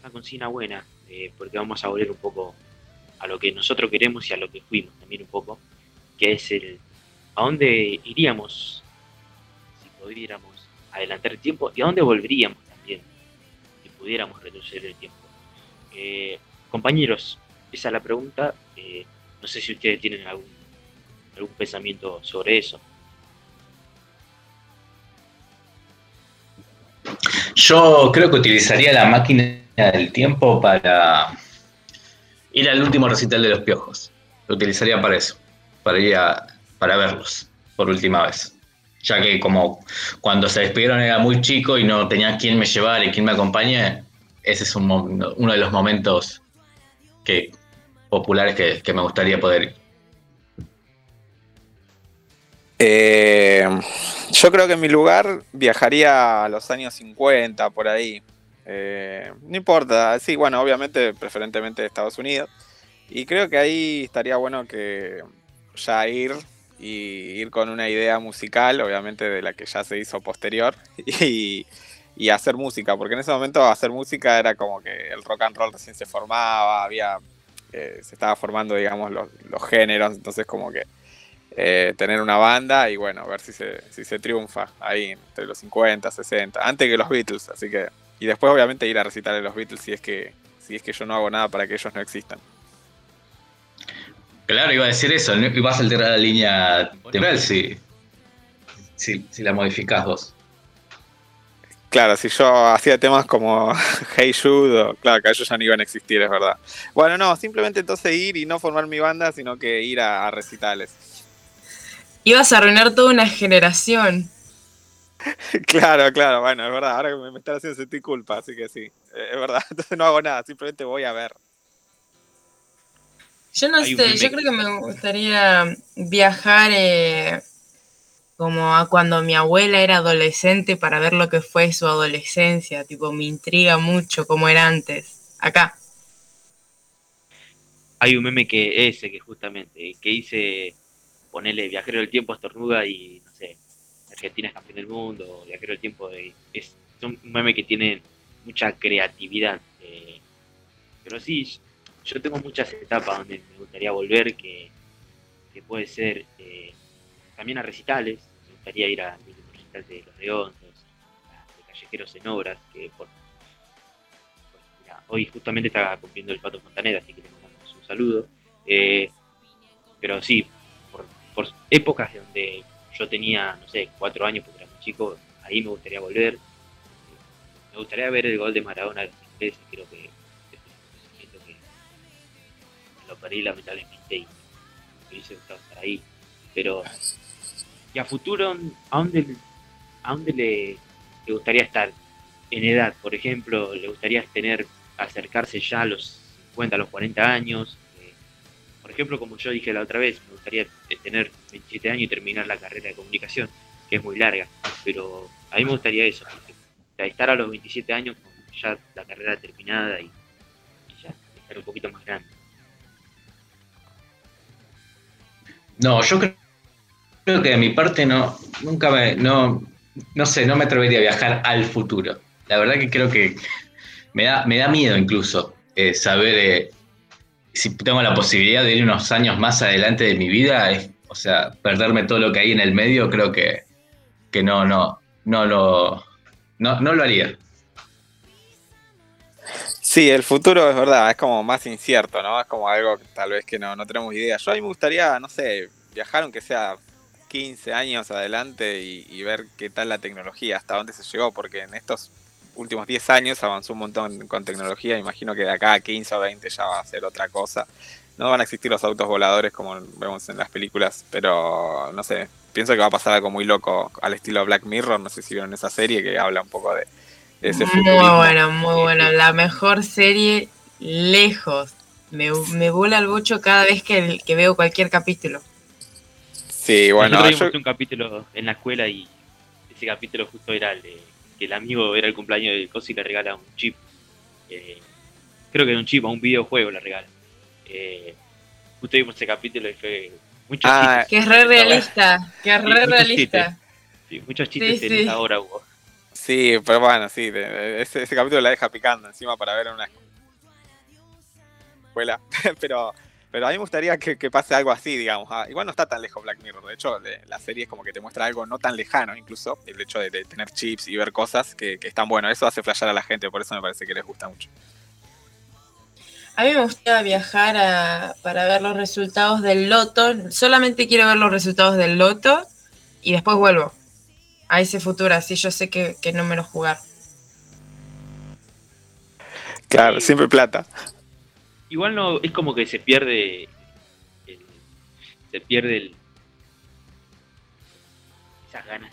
una consigna buena, eh, porque vamos a volver un poco a lo que nosotros queremos y a lo que fuimos también un poco, que es el a dónde iríamos si pudiéramos adelantar el tiempo y a dónde volveríamos también si pudiéramos retroceder el tiempo. Eh, compañeros, esa es la pregunta. no sé si ustedes tienen algún, algún pensamiento sobre eso. Yo creo que utilizaría la máquina del tiempo para ir al último recital de los piojos. Lo utilizaría para eso, para ir a, para verlos por última vez. Ya que como cuando se despidieron era muy chico y no tenía quien me llevara y quien me acompañe, ese es un, uno de los momentos que, populares que, que me gustaría poder ir. Eh, yo creo que en mi lugar viajaría a los años 50, por ahí. Eh, no importa, sí, bueno, obviamente, preferentemente Estados Unidos. Y creo que ahí estaría bueno que ya ir y ir con una idea musical, obviamente de la que ya se hizo posterior, y, hacer música, porque en ese momento hacer música era como que el rock and roll recién se formaba, había, eh, se estaba formando, digamos, los géneros, entonces como que eh, tener una banda y bueno, ver si se, si se triunfa ahí entre los 50, 60, antes que los Beatles, así que, y después obviamente ir a recitar a los Beatles si es que, si es que yo no hago nada para que ellos no existan. Claro, iba a decir eso, ¿no? y vas a alterar la línea temporal si, si, si la modificás vos. Claro, si yo hacía temas como Hey Jude, o- claro, que ellos ya no iban a existir, es verdad. Bueno, no, simplemente entonces ir y no formar mi banda, sino que ir a, a recitales. Ibas a arruinar toda una generación. Claro, claro, bueno, es verdad, ahora me, me están haciendo sentir culpa, así que sí, eh, es verdad, entonces no hago nada, simplemente voy a ver. Yo no sé, yo creo que me gustaría viajar eh, como a cuando mi abuela era adolescente para ver lo que fue su adolescencia. Tipo, me intriga mucho cómo era antes. Acá. Hay un meme que ese, que justamente, que dice, ponele viajero del tiempo estornuda y, no sé, Argentina es campeón del mundo, viajero del tiempo, de- es un meme que tiene mucha creatividad. eh, pero sí, yo tengo muchas etapas donde me gustaría volver, que, que puede ser eh, también a recitales, me gustaría ir a mi recital de Los Redondos, a- de Callejeros en Obras, que por, por- hoy justamente está cumpliendo el Pato Fontaneda, así que le mandamos un saludo. Eh, pero sí, por, épocas donde yo tenía, no sé, cuatro años porque era muy chico, ahí me gustaría volver. Me gustaría ver el gol de Maradona los ingleses, creo que sentimiento que lo perdí lamentablemente y me hubiese gustado estar ahí. Pero, y a futuro, ¿a dónde, a dónde le, le gustaría estar? En edad, por ejemplo, ¿le gustaría tener, acercarse ya a los 50, a los 40 años? Por ejemplo, como yo dije la otra vez, me gustaría eh, tener 27 años y terminar la carrera de comunicación, que es muy larga, pero a mí me gustaría eso, estar a los 27 años con ya la carrera terminada y, y ya estar un poquito más grande. No, yo creo, creo que de mi parte no, nunca me, no, no sé, no me atrevería a viajar al futuro. La verdad que creo que me da, me da miedo incluso eh, saber eh, si tengo la posibilidad de ir unos años más adelante de mi vida, es, o sea, perderme todo lo que hay en el medio, creo que, que no, no, no lo, no, no lo haría. Sí, el futuro es verdad, es como más incierto, ¿no? Es como algo que tal vez que no, no tenemos idea. Yo a mí me gustaría, no sé, viajar aunque sea 15 años adelante y, y ver qué tal la tecnología, hasta dónde se llegó, porque en estos últimos 10 años avanzó un montón con tecnología, imagino que de acá a 15 o 20 ya va a ser otra cosa. No van a existir los autos voladores como vemos en las películas, pero no sé, pienso que va a pasar algo muy loco al estilo Black Mirror, no sé si vieron esa serie que habla un poco de, de ese Muy futurismo. bueno, muy bueno. La mejor serie lejos. Me, me vuela el bocho cada vez que, que veo cualquier capítulo. Sí, bueno, Nosotros yo- un capítulo en la escuela y ese capítulo justo era el de que el amigo era el cumpleaños del coso y le regala un chip. Eh, creo que era un chip, a un videojuego le regala. Eh, justo vimos ese capítulo y fue muchos Ah, chistes. Que es re realista. Que es re realista. Sí, muchos chistes Sí, en sí. esa hora hubo. Sí, pero bueno, sí, ese, ese capítulo la deja picando encima para ver en una escuela. pero, pero a mí me gustaría que, que pase algo así, digamos. Ah, igual no está tan lejos Black Mirror. De hecho, de- la serie es como que te muestra algo no tan lejano, incluso el hecho de, de tener chips y ver cosas que, que están buenos. Eso hace flashear a la gente, por eso me parece que les gusta mucho. A mí me gustaría viajar a- para ver los resultados del loto. Solamente quiero ver los resultados del loto y después vuelvo a ese futuro. Así yo sé que, que no me lo jugar. Claro, siempre plata. Igual no, es como que se pierde el- se pierde el, esas ganas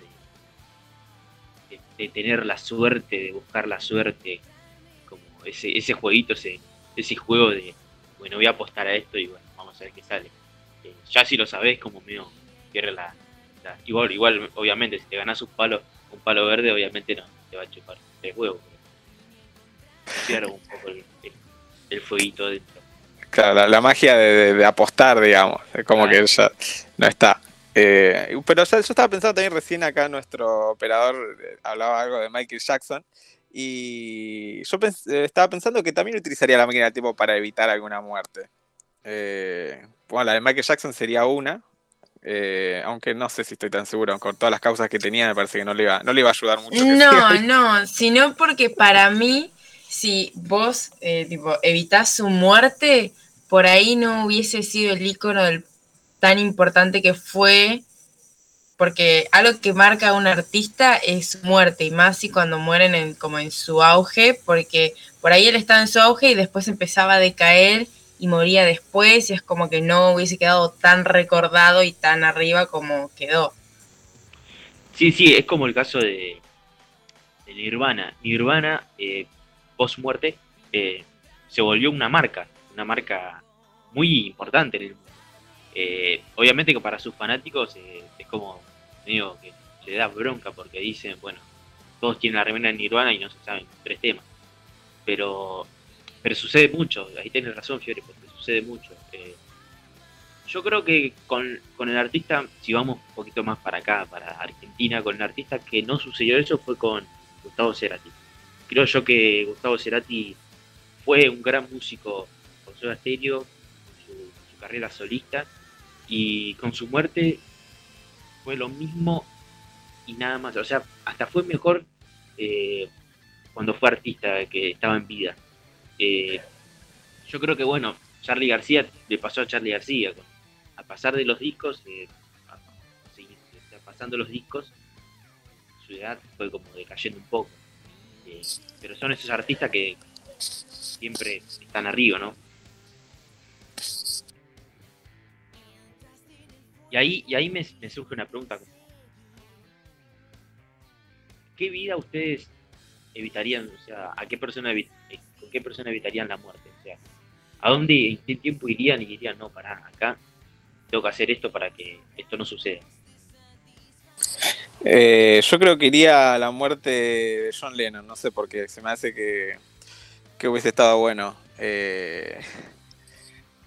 de, de, tener la suerte, de buscar la suerte, como ese, ese jueguito, ese, ese juego de, bueno, voy a apostar a esto y bueno, vamos a ver qué sale. Eh, ya si lo sabés, como medio pierde la, Igual, igual, obviamente, si te ganás un palo, un palo verde, obviamente no, te va a chupar tres huevos. pero un poco el, el, fueguito dentro. Claro, la, la magia de, de- de apostar, digamos, es como Claro. que ya no está. Eh, pero o sea, yo estaba pensando también recién acá nuestro operador eh, hablaba algo de Michael Jackson y yo pens- eh, estaba pensando que también utilizaría la máquina del tiempo para evitar alguna muerte. Eh, bueno, la de Michael Jackson sería una, eh, aunque no sé si estoy tan seguro, con todas las causas que tenía me parece que no le iba, no le iba a ayudar mucho. No, no, sino porque para mí, si vos eh, tipo, evitás su muerte, por ahí no hubiese sido el ícono del, tan importante que fue, porque algo que marca a un artista es su muerte, y más si cuando mueren en, como en su auge, porque por ahí él estaba en su auge y después empezaba a decaer y moría después, y es como que no hubiese quedado tan recordado y tan arriba como quedó. Sí, sí, es como el caso de, de Nirvana. Nirvana, eh, post muerte, eh, se volvió una marca, una marca muy importante en el mundo. Eh, obviamente que para sus fanáticos eh, es como medio que le da bronca porque dicen, bueno, todos tienen la remera de Nirvana y no se saben tres temas. Pero, pero sucede mucho, ahí tienes razón, Fiore, porque sucede mucho. Yo creo que con, con el artista, si vamos un poquito más para acá, para Argentina, con el artista que no sucedió eso fue con Gustavo Cerati. Creo yo que Gustavo Cerati fue un gran músico con Soda Stereo, su, su carrera solista, y con su muerte fue lo mismo y nada más. O sea, hasta fue mejor eh, cuando fue artista que estaba en vida. Eh, yo creo que, bueno, Charlie García le pasó a Charlie García. con- a pasar de los discos, eh, pasando los discos, su edad fue como decayendo un poco. Pero son esos artistas que siempre están arriba, ¿no? Y ahí, y ahí me, surge una pregunta. ¿Qué vida ustedes evitarían? O sea, ¿a qué persona eh, ¿con qué persona evitarían la muerte? O sea, ¿a dónde, en qué tiempo irían y dirían, no, pará, acá tengo que hacer esto para que esto no suceda? Eh, yo creo que iría a la muerte de John Lennon, no sé por qué, se me hace que, que hubiese estado bueno. eh,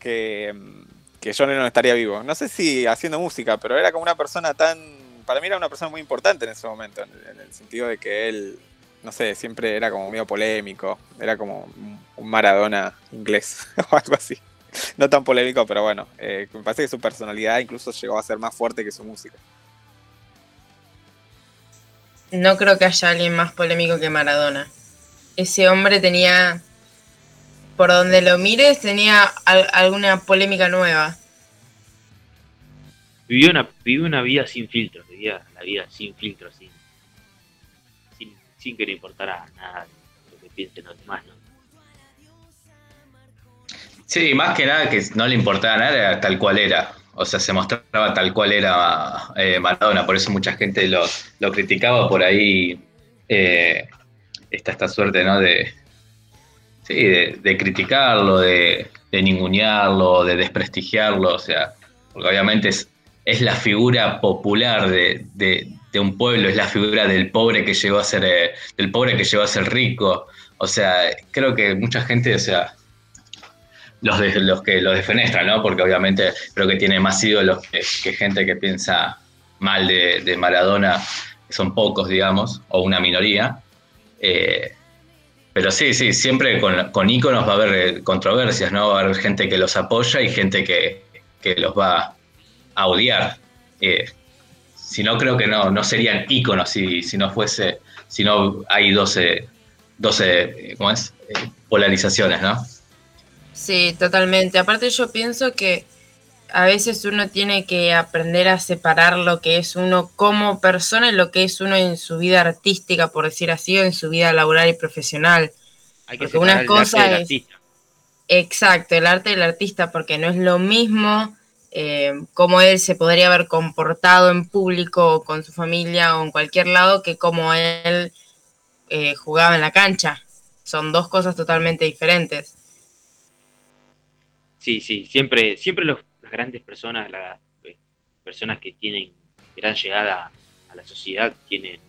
que, que John Lennon estaría vivo. No sé si haciendo música, pero era como una persona tan. Para mí era una persona muy importante en ese momento, en, el sentido de que él, no sé, siempre era como medio polémico, era como un Maradona inglés o algo así. No tan polémico, pero bueno, eh, me parece que su personalidad incluso llegó a ser más fuerte que su música. No creo que haya alguien más polémico que Maradona. Ese hombre tenía, por donde lo mires, tenía al- alguna polémica nueva. Vivió una, vivió una vida sin filtros, vivía la vida sin filtros, sin, sin, sin que le importara nada de lo que piensen los demás, ¿no? Sí, más que nada que no le importaba nada, era tal cual era. O sea, se mostraba tal cual era eh, Maradona, por eso mucha gente lo, lo criticaba por ahí. eh, está esta suerte, ¿no? De, sí, de, de criticarlo, de, de ningunearlo, de desprestigiarlo, o sea, porque obviamente es, es la figura popular de, de- un pueblo, es la figura del pobre que llegó a ser, eh, del pobre que llegó a ser rico. O sea, creo que mucha gente, o sea, los, que los defenestran, ¿no? Porque obviamente creo que tiene más ídolos que, que gente que piensa mal de, de Maradona, son pocos, digamos, o una minoría. Eh, pero sí, sí, siempre con, con íconos va a haber eh, controversias, ¿no? Va a haber gente que los apoya y gente que, que los va a odiar. Eh, si no, creo que no, no serían íconos si, si no fuese, si no hay 12, 12 eh, ¿cómo es? Polarizaciones, ¿no? Sí, totalmente. Aparte yo pienso que a veces uno tiene que aprender a separar lo que es uno como persona y lo que es uno en su vida artística, por decir así, o en su vida laboral y profesional. Hay que Porque una el cosa arte del artista. Exacto, el arte del artista, porque no es lo mismo eh, cómo él se podría haber comportado en público o con su familia o en cualquier lado que como él eh, jugaba en la cancha. Son dos cosas totalmente diferentes. Sí, sí, siempre, siempre los, las grandes personas, las eh, personas que tienen gran llegada a la sociedad, tienen,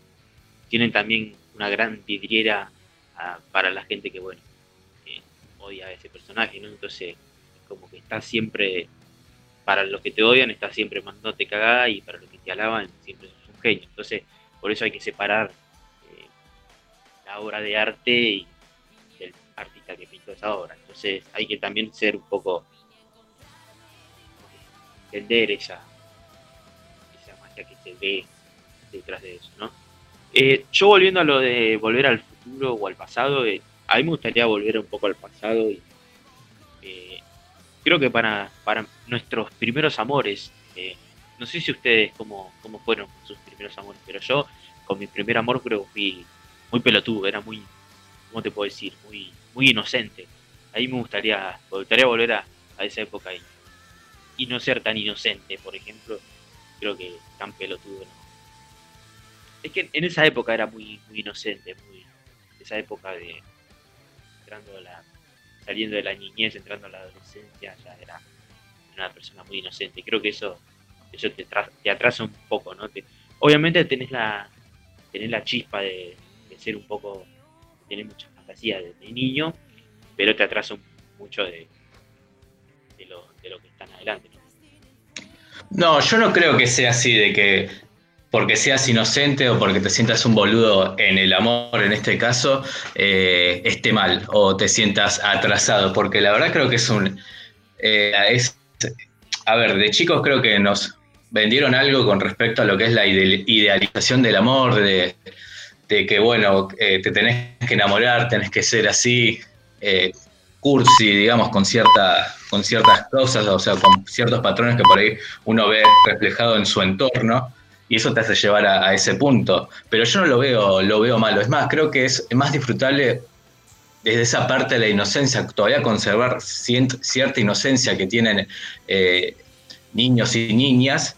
tienen también una gran vidriera ah, para la gente que, bueno, eh, odia a ese personaje, ¿no? Entonces, como que está siempre, para los que te odian, está siempre mandándote cagada y para los que te alaban, siempre sos un genio. Entonces, por eso hay que separar eh, la obra de arte y del artista que Entonces, hay que también ser un poco, entender esa, esa magia que se ve detrás de eso, ¿no? Eh, yo volviendo a lo de volver al futuro o al pasado, eh, a mí me gustaría volver un poco al pasado y eh, creo que para, para nuestros primeros amores, no sé si ustedes cómo, cómo fueron sus primeros amores, pero yo con mi primer amor creo que fui muy pelotudo, era muy, ¿cómo te puedo decir? Muy, muy inocente. Ahí me gustaría, me gustaría volver a, a esa época y, y no ser tan inocente, por ejemplo, creo que tan pelotudo no. Es que en esa época era muy, muy inocente, muy esa época de entrando la, saliendo de la niñez, entrando a la adolescencia, ya era una persona muy inocente. Creo que eso, eso te, tra- atrasa un poco, ¿no? Te- obviamente tenés la, tenés la chispa de, ser un poco, mucha fantasía de, de niño, pero te atrasa mucho de, lo, que están adelante, ¿no? Yo no creo que sea así de que porque seas inocente o porque te sientas un boludo en el amor, en este caso, eh, esté mal o te sientas atrasado, porque la verdad creo que es un... eh, es, a ver, de chicos creo que nos vendieron algo con respecto a lo que es la ide- idealización del amor, de, de que, bueno, eh, te tenés que enamorar, tenés que ser así, eh, cursi, digamos, con, cierta, con ciertas cosas, o sea, con ciertos patrones que por ahí uno ve reflejado en su entorno y eso te hace llevar a, ese punto. Pero yo no lo veo, lo veo malo. Es más, creo que es más disfrutable desde esa parte de la inocencia, todavía conservar cierta inocencia que tienen eh, niños y niñas,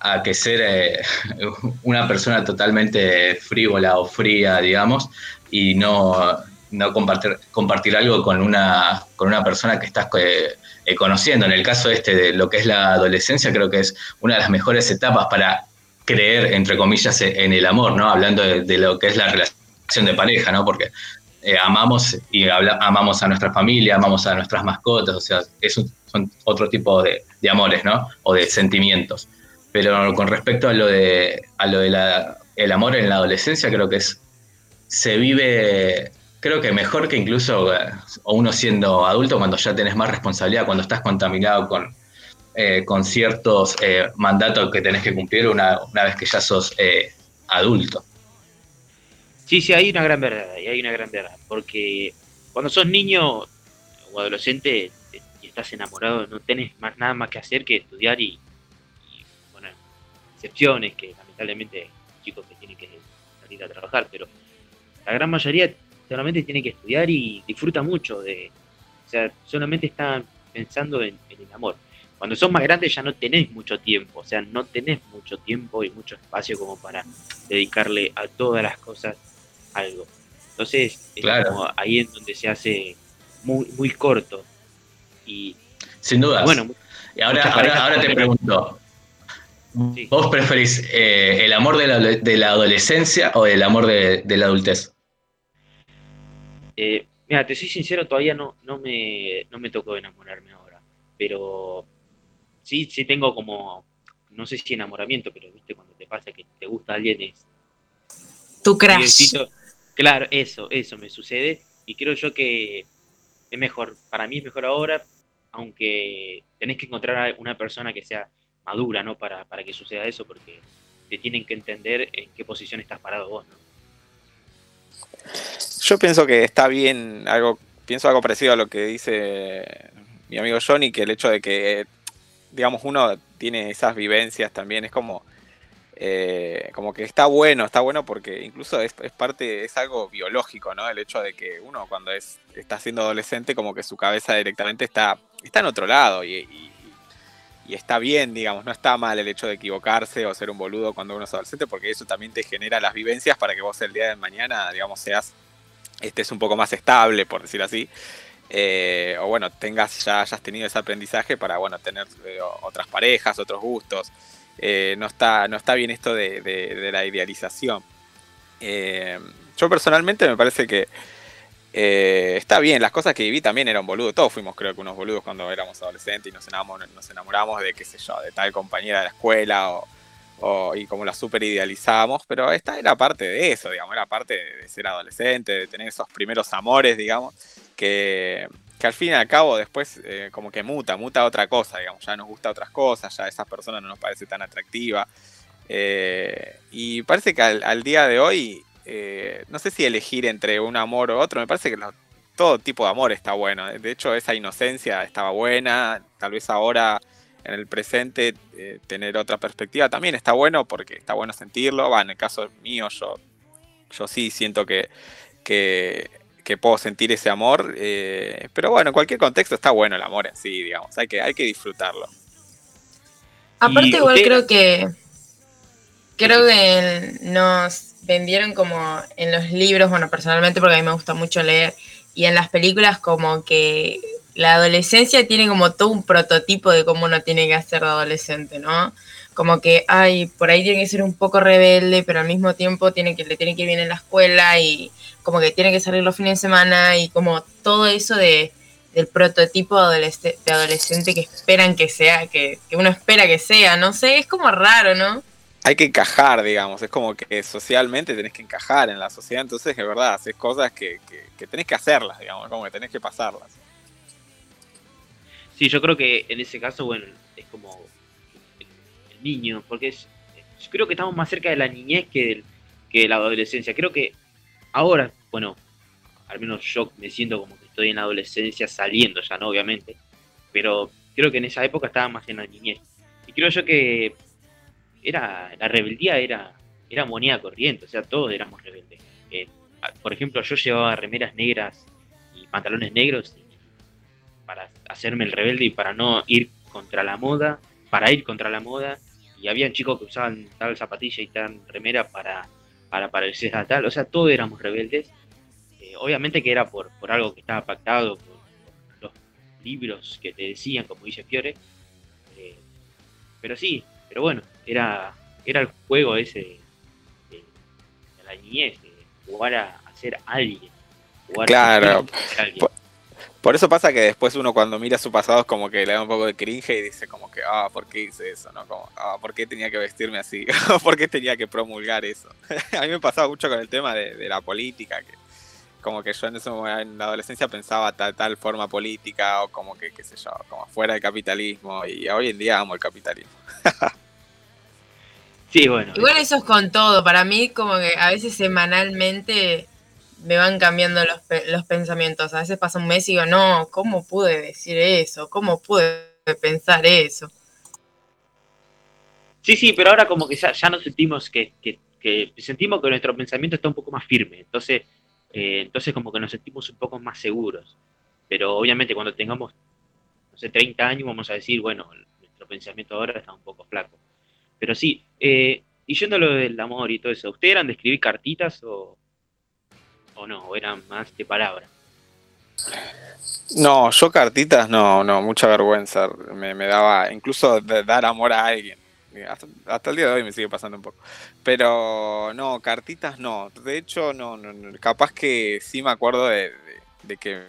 a que ser eh, una persona totalmente frívola o fría, digamos, y no, no compartir, compartir algo con una, con una persona que estás eh, eh, conociendo. En el caso este de lo que es la adolescencia, creo que es una de las mejores etapas para creer, entre comillas, en el amor, ¿no? Hablando de, lo que es la relación de pareja, ¿no? Porque amamos y habla- amamos a nuestra familia, amamos a nuestras mascotas, o sea, es son otro tipo de, de amores, ¿no? O de sentimientos. Pero con respecto a lo de, a lo de la, el amor en la adolescencia, creo que es, se vive, creo que mejor que incluso eh, o uno siendo adulto cuando ya tenés más responsabilidad, cuando estás contaminado con, eh, con ciertos eh, mandatos que tenés que cumplir una, una vez que ya sos eh, adulto. Sí, sí, hay una gran verdad, y hay una gran verdad, porque cuando sos niño o adolescente te- y estás enamorado, no tenés más nada más que hacer que estudiar y, excepciones que lamentablemente chicos que tienen que salir a trabajar, pero la gran mayoría solamente tiene que estudiar y disfruta mucho de, o sea, solamente está pensando en, en el amor. Cuando sos más grandes ya no tenés mucho tiempo, o sea, no tenés mucho tiempo y mucho espacio como para dedicarle a todas las cosas algo. Entonces, es Claro. como ahí en donde se hace muy, muy corto. Y Sin dudas. bueno, y ahora, ahora, ahora te pregunto, Sí. ¿vos preferís eh, el amor de la, de la adolescencia o el amor de, de la adultez? eh, mira, te soy sincero, todavía no, no, me, no me tocó enamorarme ahora. Pero sí, sí tengo como, no sé si enamoramiento, pero viste cuando te pasa que te gusta alguien es Tu crush. Claro, eso, eso me sucede. Y creo yo que es mejor, para mí es mejor ahora, aunque tenés que encontrar a una persona que sea madura, ¿no? Para, para que suceda eso, porque te tienen que entender en qué posición estás parado vos, ¿no? Yo pienso que está bien, algo, pienso algo parecido a lo que dice mi amigo Johnny, que el hecho de que, digamos, uno tiene esas vivencias también es como, eh, como que está bueno, está bueno porque incluso es, es parte, es algo biológico, ¿no? El hecho de que uno cuando es, está siendo adolescente, como que su cabeza directamente está, está en otro lado y, y- y está bien, digamos, no está mal el hecho de equivocarse o ser un boludo cuando uno es adolescente, porque eso también te genera las vivencias para que vos el día de mañana, digamos, seas estés un poco más estable, por decir así. eh, o bueno, tengas ya hayas tenido ese aprendizaje para bueno tener eh, otras parejas, otros gustos. Eh, no, está, no está bien esto de, la idealización. Yo personalmente me parece que eh, está bien, las cosas que viví también eran boludos. Todos fuimos, creo que, unos boludos cuando éramos adolescentes y nos enamoramos, nos enamoramos de, qué sé yo, de tal compañera de la escuela o, y como la super idealizábamos. Pero esta era parte de eso, digamos, era parte de, ser adolescente, de tener esos primeros amores, digamos, que, que al fin y al cabo después eh, como que muta, muta otra cosa, digamos, ya nos gusta otras cosas, ya esa persona no nos parece tan atractiva. Eh, y parece que al día de hoy, eh, no sé si elegir entre un amor o otro, me parece que lo- todo tipo de amor está bueno. De hecho, esa inocencia estaba buena, tal vez ahora en el presente eh, tener otra perspectiva también está bueno porque está bueno sentirlo. Va, en el caso mío, yo, yo sí siento que, que, que puedo sentir ese amor, eh, pero bueno, en cualquier contexto está bueno el amor en sí, digamos, hay que, hay que disfrutarlo. Aparte, igual usted- creo que. Creo que nos vendieron como en los libros, bueno, personalmente porque a mí me gusta mucho leer, y en las películas como que la adolescencia tiene como todo un prototipo de cómo uno tiene que ser de adolescente, ¿no? Como que, ay, por ahí tiene que ser un poco rebelde, pero al mismo tiempo tiene que, le tiene que ir bien en la escuela y como que tiene que salir los fines de semana y como todo eso de, del prototipo de adolescente que esperan que sea, que, que uno espera que sea, no sé, es como raro, ¿no? Hay que encajar, digamos, es como que socialmente tenés que encajar en la sociedad, entonces es verdad, haces cosas que, que, que tenés que hacerlas, digamos, como que tenés que pasarlas. Sí, yo creo que en ese caso, bueno, es como el, niño, porque es, yo creo que estamos más cerca de la niñez que, del- que de la adolescencia. Creo que ahora, bueno, al menos yo me siento como que estoy en la adolescencia saliendo ya, ¿no? Obviamente, pero creo que en esa época estaba más en la niñez. Y creo yo que era la rebeldía era, era moneda corriente, o sea, todos éramos rebeldes. Eh, por ejemplo, yo llevaba remeras negras y pantalones negros para hacerme el rebelde y para no ir contra la moda, para ir contra la moda, y habían chicos que usaban tal zapatilla y tal remera para, para parecer a tal, o sea, todos éramos rebeldes. Eh, obviamente que era por, por algo que estaba pactado, por, por los libros que te decían, como dice Fiore, eh, pero sí, pero bueno, era, era el juego ese de, de la niñez, de jugar a, a ser alguien. Jugar Claro. a ser alguien. Por- Por eso pasa que después uno cuando mira su pasado es como que le da un poco de cringe y dice como que, ah, ¿por qué hice eso? ¿No? Como, ah, ¿por qué tenía que vestirme así? ¿Por qué tenía que promulgar eso? a mí me pasaba mucho con el tema de, de la política, que como que yo en, ese momento, en la adolescencia pensaba tal, tal forma política o como que, qué sé yo, como fuera del capitalismo y hoy en día amo el capitalismo. Sí, bueno. Igual eso es con todo, para mí como que a veces semanalmente me van cambiando los, los pensamientos, a veces pasa un mes y digo, no, ¿cómo pude decir eso? ¿Cómo pude pensar eso? Sí, sí, pero ahora como que ya, ya nos sentimos que, que, que sentimos que nuestro pensamiento está un poco más firme. Entonces, eh, entonces como que nos sentimos un poco más seguros. Pero obviamente cuando tengamos, no sé, 30 años vamos a decir, bueno, nuestro pensamiento ahora está un poco flaco. Pero sí, eh, y yendo a lo del amor y todo eso, ¿ustedes eran de escribir cartitas o, o no? ¿O eran más de palabra? No, yo cartitas no, no, mucha vergüenza. Me, me daba, incluso de dar amor a alguien. Hasta, hasta el día de hoy me sigue pasando un poco. Pero no, cartitas no. De hecho, no, no, capaz que sí me acuerdo de, de- de que,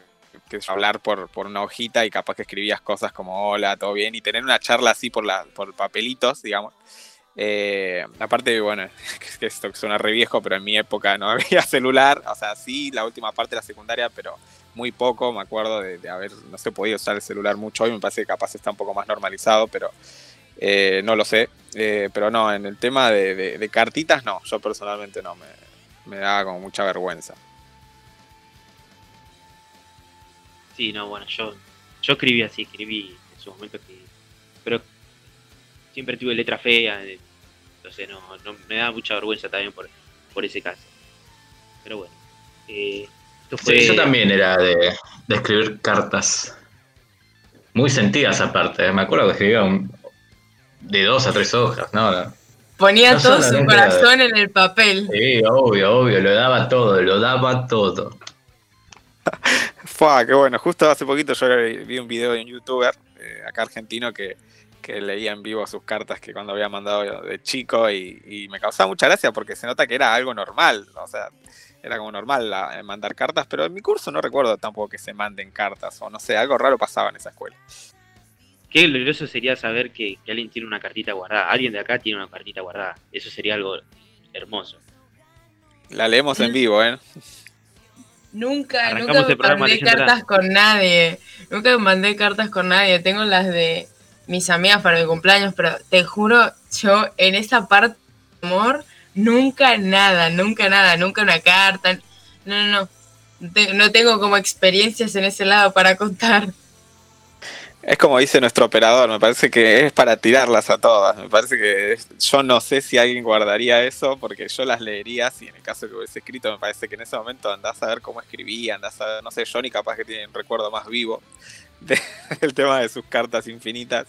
que hablar por, por una hojita y capaz que escribías cosas como hola, todo bien, y tener una charla así por la, por papelitos, digamos. Eh, aparte, bueno, que esto suena re viejo, pero en mi época no había celular. O sea, sí, la última parte de la secundaria, pero muy poco, me acuerdo de, de haber, no sé, podido usar el celular mucho hoy, me parece que capaz está un poco más normalizado, pero eh, no lo sé. Eh, pero no, en el tema de, de- de cartitas, no, yo personalmente no, me, me daba como mucha vergüenza. Sí, no, bueno, yo, yo escribí así, escribí en su momento que. Pero siempre tuve letra fea, eh, entonces no, no me da mucha vergüenza también por, por ese caso. Pero bueno. eh, esto fue. Sí, yo también era de, de escribir cartas. Muy sentidas aparte. ¿eh? Me acuerdo que escribía un- de dos a tres hojas, ¿no? no. Ponía No todo su corazón en el papel. Sí, obvio, obvio, lo daba todo, lo daba todo. Fua, qué bueno. Justo hace poquito yo vi un video de un youtuber eh, acá argentino que, que leía en vivo sus cartas que cuando había mandado de chico y, y me causaba mucha gracia porque se nota que era algo normal. O sea, era como normal la- eh, mandar cartas, pero en mi curso no recuerdo tampoco que se manden cartas o no sé, algo raro pasaba en esa escuela. Qué glorioso sería saber que, que alguien tiene una cartita guardada. Alguien de acá tiene una cartita guardada. Eso sería algo hermoso. La leemos en vivo, ¿eh? Nunca, Arrancamos nunca me mandé cartas con nadie. Nunca me mandé cartas con nadie. Tengo las de mis amigas para mi cumpleaños, pero te juro, yo en esa parte de amor, nunca nada, nunca nada, nunca una carta. No, no, no. No tengo como experiencias en ese lado para contar. Es como dice nuestro operador, me parece que es para tirarlas a todas. Me parece que yo no sé si alguien guardaría eso, porque yo las leería, si en el caso que hubiese escrito, me parece que en ese momento andás a ver cómo escribía, andás a ver, no sé, Johnny capaz que tiene un recuerdo más vivo de- del tema de sus cartas infinitas.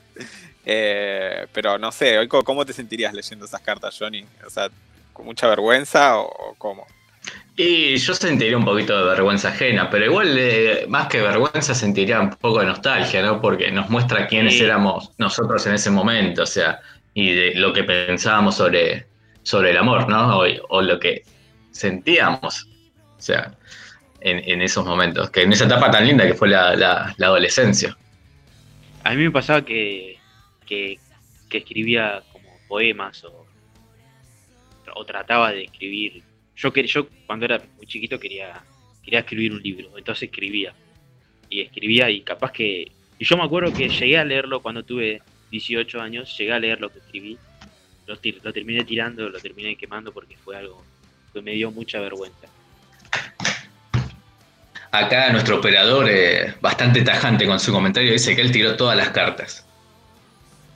Eh, pero no sé, ¿cómo te sentirías leyendo esas cartas, Johnny? O sea, ¿con mucha vergüenza o cómo? Y yo sentiría un poquito de vergüenza ajena, pero igual eh, más que vergüenza sentiría un poco de nostalgia, ¿no? Porque nos muestra quiénes Sí. éramos nosotros en ese momento, o sea, y de lo que pensábamos sobre, sobre el amor, ¿no? O, o lo que sentíamos, o sea, en, en esos momentos, que en esa etapa tan linda que fue la, la- la adolescencia. A mí me pasaba que, que, que escribía como poemas o, o trataba de escribir. Yo, yo cuando era muy chiquito quería, quería escribir un libro, entonces escribía. Y escribía y capaz que... Y yo me acuerdo que llegué a leerlo cuando tuve 18 años, llegué a leer lo que escribí. Lo, tir- lo terminé tirando, lo terminé quemando porque fue algo que me dio mucha vergüenza. Acá nuestro operador, eh, bastante tajante con su comentario, dice que él tiró todas las cartas.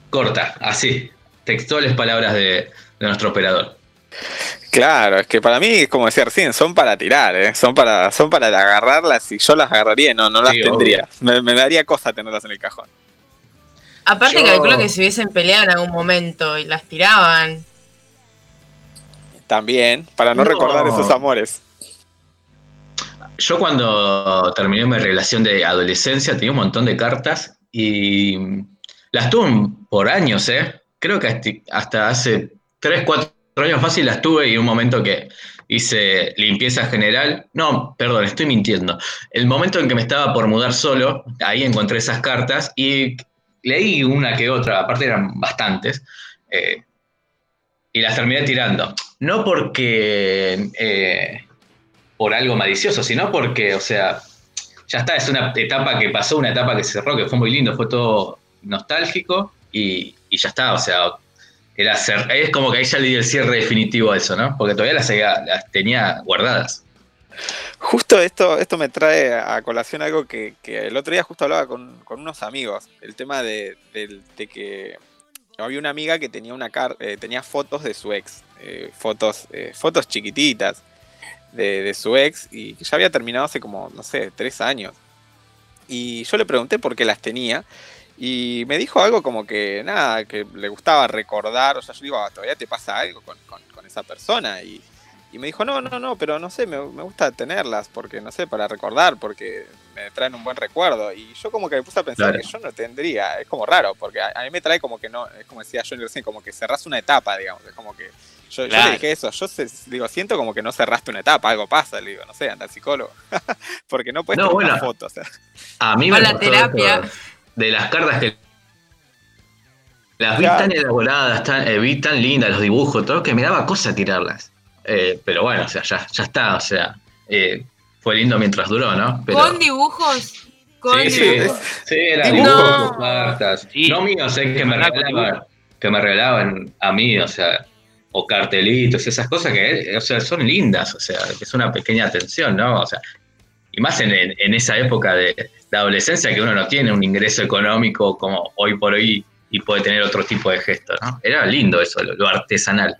Corta, así, textuales palabras de, de nuestro operador. Claro, es que para mí, como decía recién, son para tirar, ¿eh? son para son para agarrarlas y yo las agarraría y no, no las Sí, tendría. Me, me daría cosa tenerlas en el cajón. Aparte Yo- calculo que si hubiesen peleado en algún momento y las tiraban. También, para no, No. recordar esos amores. Yo cuando terminé mi relación de adolescencia tenía un montón de cartas y las tuve por años, ¿eh? Creo que hasta- hasta hace 3, 4 años fácil las tuve y un momento que hice limpieza general. No, perdón, estoy mintiendo. El momento en que me estaba por mudar solo, ahí encontré esas cartas y leí una que otra, aparte eran bastantes, eh, y las terminé tirando. No porque... eh, por algo malicioso, sino porque, o sea, ya está, es una etapa que pasó, una etapa que cerró, que fue muy lindo, fue todo nostálgico y, y ya está, o sea, era es como que ahí ya le el cierre definitivo a eso, ¿no? Porque todavía las, tenía guardadas. Justo esto, esto me trae a colación algo que, el otro día justo hablaba con, unos amigos. El tema de que había una amiga que tenía una car eh, tenía fotos de su ex. eh, fotos, eh, fotos chiquititas de, de su ex y que ya había terminado hace como, no sé, tres años. Y yo le pregunté por qué las tenía. Y me dijo algo como que nada, que le gustaba recordar. O sea, yo digo, "Ah, todavía te pasa algo con, con- con esa persona. Y, y me dijo, no, no, no, pero no sé, me, me gusta tenerlas porque, no sé, para recordar, porque me traen un buen recuerdo. Y yo como que me puse a pensar Claro. que yo no tendría, es como raro, porque a, a mí me trae como que no, es como decía Johnny recién, como que cerrás una etapa, digamos, es como que yo, yo Claro. le dije eso, yo se- digo, siento como que no cerraste una etapa, algo pasa, le digo, no sé, anda al psicólogo, porque no puedes No, tener bueno. una foto, o sea. A mí me la terapia. De las cartas que las vi Claro. tan elaboradas, tan, eh, vi tan lindas los dibujos, todo, que me daba cosa tirarlas. Eh, pero bueno, o sea, ya, ya está, o sea, eh, fue lindo mientras duró, ¿no? Pero, Con dibujos. Con Sí, sí, dibujos. Sí, eran Dibujo. dibujos, No. cartas. Sí. No míos, eh, que me regalaban, que me regalaban a mí, o sea, o cartelitos, esas cosas que, o sea, son lindas, o sea, que es una pequeña atención, ¿no? O sea, y más en, en- esa época de, de adolescencia que uno no tiene un ingreso económico como hoy por hoy y puede tener otro tipo de gestos, ¿no? Era lindo eso, lo, lo artesanal.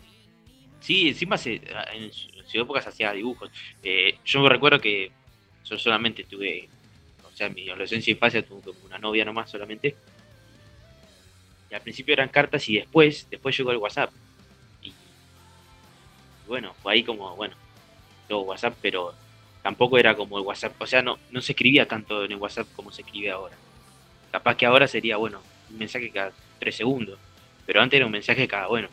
Sí, encima se, en, su, en su época se hacía dibujos. Eh, yo me recuerdo que yo solamente tuve, o sea, en mi adolescencia y infancia tuve una novia nomás solamente. Y al principio eran cartas y después, después llegó el WhatsApp. Y, y bueno, fue ahí como, bueno, luego WhatsApp, pero tampoco era como el WhatsApp, o sea, no, no se escribía tanto en el WhatsApp como se escribe ahora. Capaz que ahora sería, bueno, un mensaje cada tres segundos, pero antes era un mensaje cada, bueno,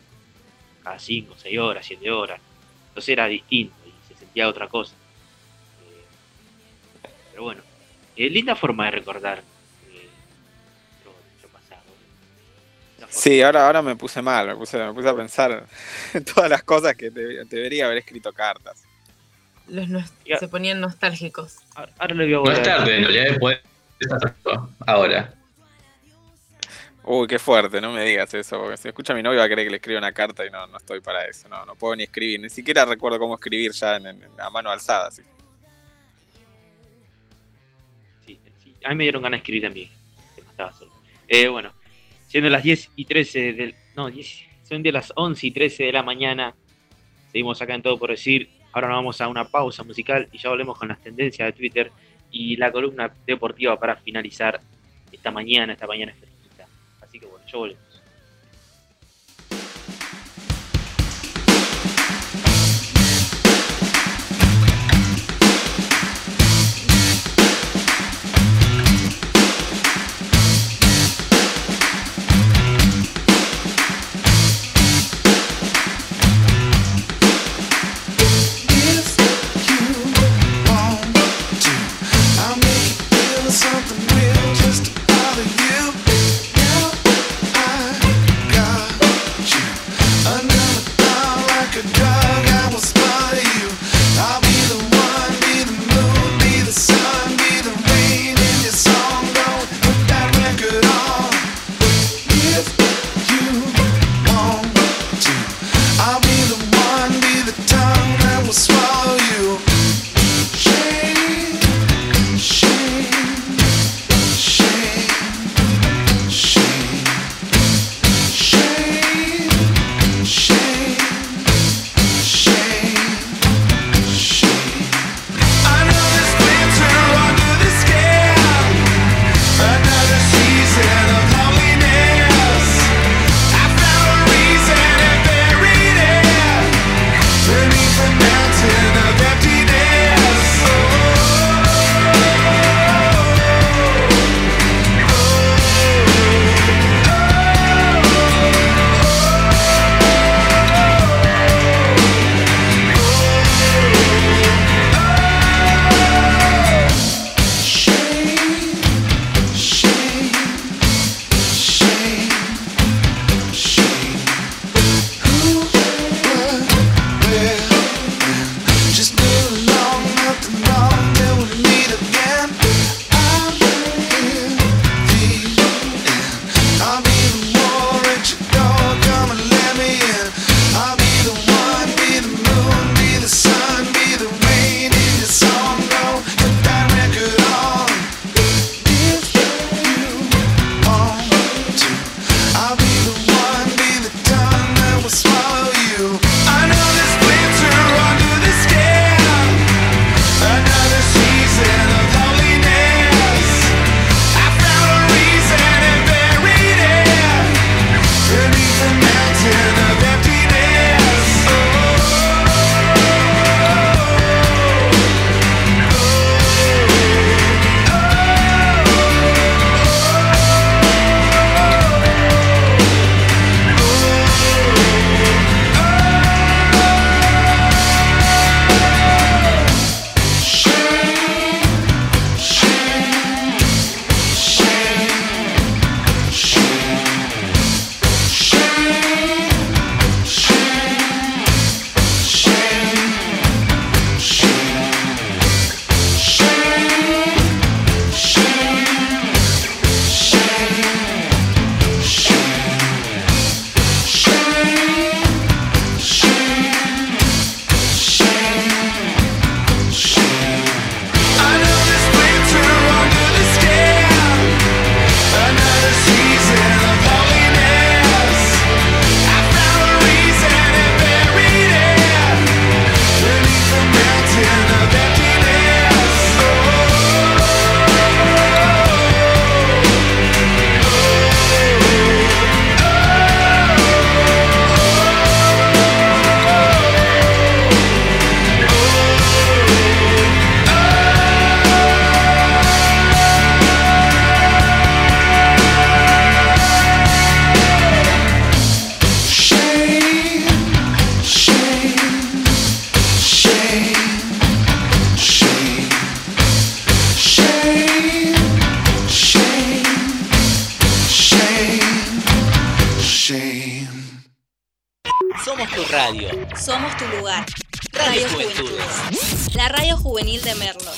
cada cinco, seis horas, siete horas. Entonces era distinto y se sentía otra cosa. Eh, pero bueno, eh, linda forma de recordar eh. Sí, ahora, ahora me puse mal, me puse, me puse a pensar en todas las cosas que te- debería haber escrito cartas. Los Ya. se ponían nostálgicos. Ahora- Ahora le voy a No es tarde, realidad puedes hacerlo ahora. Uy, qué fuerte, no me digas eso, porque si escucha a mi novio va a querer que le escriba una carta y no, no estoy para eso, no, no puedo ni escribir, ni siquiera recuerdo cómo escribir ya en, en- a mano alzada. así. Sí, sí. A mí me dieron ganas de escribir también. que no estaba solo. Eh, bueno, siendo las 10 y 13 del. No, 10, son de las 11 y 13 de la mañana. Seguimos acá en Todo por Decir. Ahora nos vamos a una pausa musical y ya volvemos con las tendencias de Twitter y la columna deportiva para finalizar esta mañana, esta mañana fresquita. Así que bueno, yo volvemos.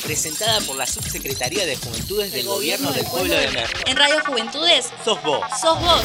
presentada por la Subsecretaría de Juventudes del Gobierno del Pueblo de México. En Radio Juventudes, sos vos. Sos vos.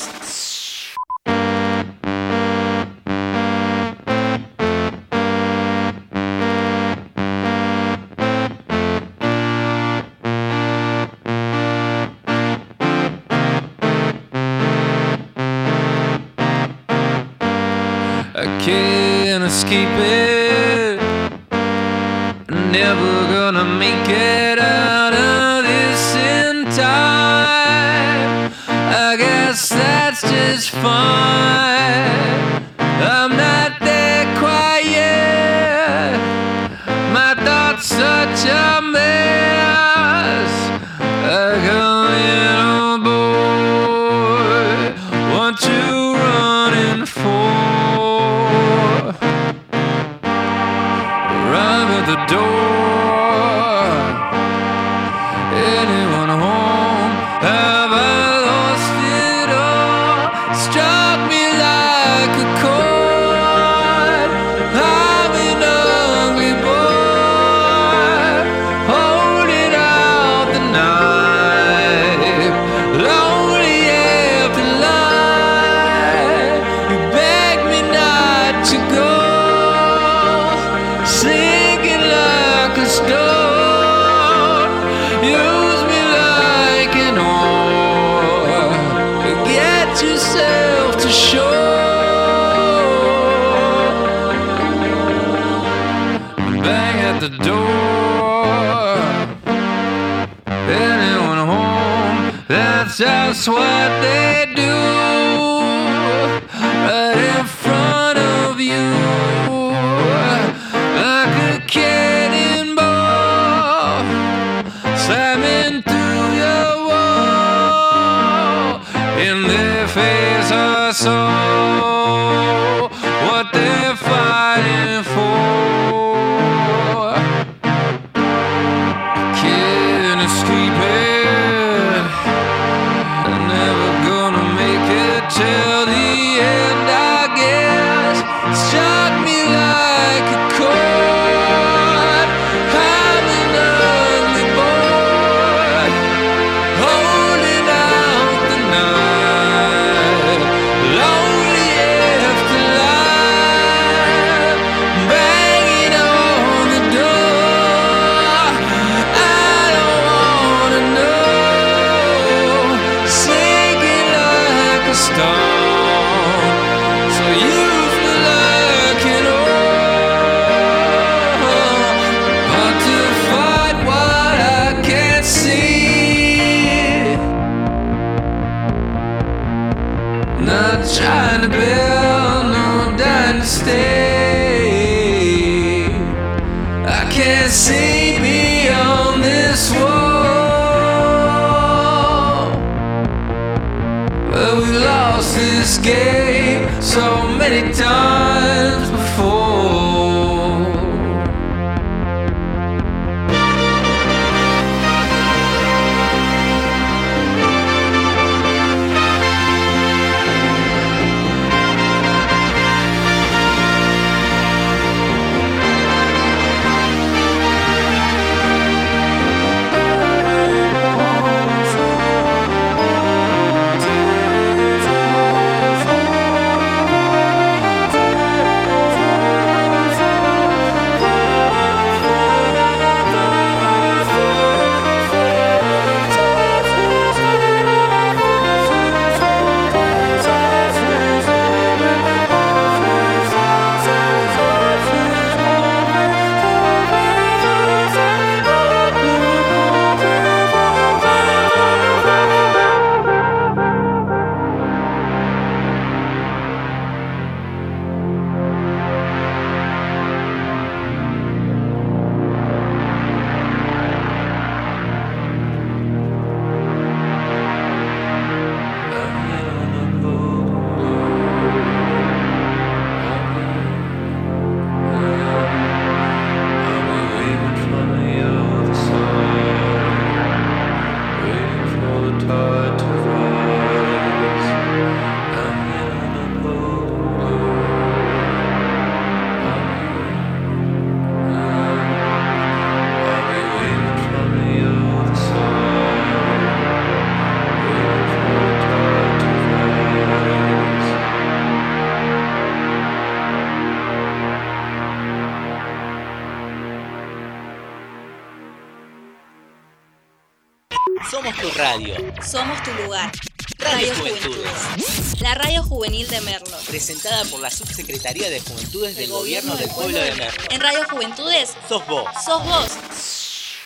Sos vos.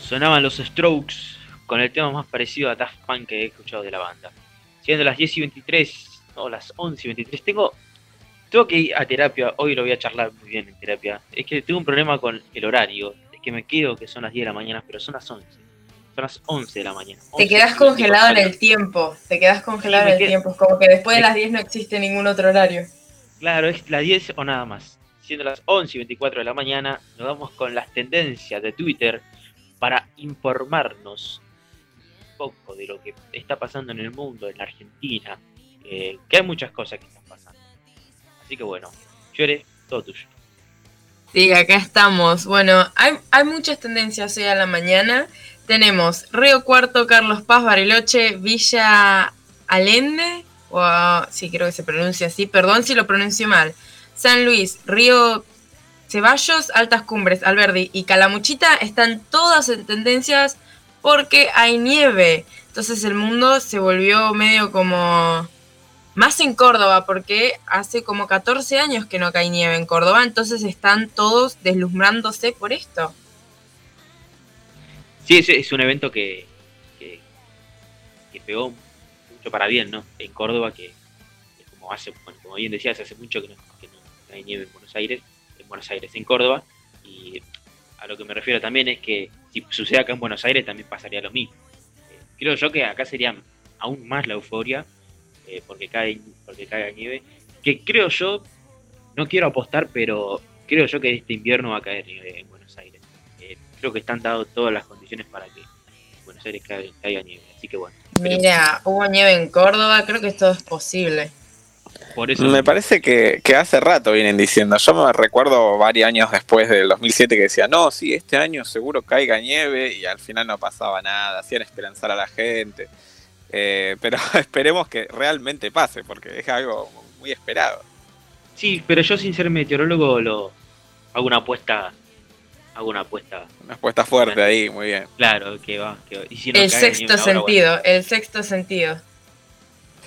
Sonaban los Strokes con el tema más parecido a Daft Punk que he escuchado de la banda. Siendo las 10 y 23, o las 11 y 23, tengo, tengo que ir a terapia. Hoy lo voy a charlar muy bien en terapia. Es que tengo un problema con el horario. Es que me quedo que son las 10 de la mañana, pero son las 11. Son las 11 de la mañana. Te 11, quedás congelado en el tiempo. Te quedás congelado Sí, en el tiempo. Es como que después de las 10 no existe ningún otro horario. Claro, es las 10 o nada más. Siendo las 11 y 24 de la mañana, nos vamos con las tendencias de Twitter para informarnos un poco de lo que está pasando en el mundo, en la Argentina, eh, que hay muchas cosas que están pasando. Así que bueno, Llore, todo tuyo. Sí, acá estamos. Bueno, hay, hay muchas tendencias hoy a la mañana. Tenemos Río Cuarto, Carlos Paz, Bariloche, Villa Allende, o sí, creo que se pronuncia así, perdón si lo pronuncio mal. San Luis, Río Ceballos, Altas Cumbres, Alberdi y Calamuchita están todas en tendencias porque hay nieve. Entonces el mundo se volvió medio como más en Córdoba, porque hace como 14 años que no cae nieve en Córdoba, entonces están todos deslumbrándose por esto. Sí, es, es un evento que, que, que pegó mucho para bien, ¿no? En Córdoba, que, como hace, bueno, como bien decías, hace mucho que no, que hay nieve en Buenos Aires, en Buenos Aires, en Córdoba, y a lo que me refiero también es que si sucede acá en Buenos Aires también pasaría lo mismo. Eh, creo yo que acá sería aún más la euforia, eh, porque cae, porque cae nieve, que creo yo, no quiero apostar, pero creo yo que este invierno va a caer nieve en Buenos Aires. Eh, creo que están dadas todas las condiciones para que en Buenos Aires caiga, caiga nieve. Así que bueno, Mira, hubo nieve en Córdoba, creo que esto es posible. por eso Me parece que, que hace rato vienen diciendo. Yo me recuerdo varios años después del 2007 que decían, no, sí, este año seguro caiga nieve y al final no pasaba nada, hacían esperanzar a la gente. Eh, pero esperemos que realmente pase, porque es algo muy esperado. Sí, pero yo sin ser meteorólogo lo hago una apuesta, hago una apuesta, Una apuesta fuerte ahí, muy bien. claro, que va, que va. Y si no El cae sexto nieve ahora, bueno. sentido, el sexto sentido.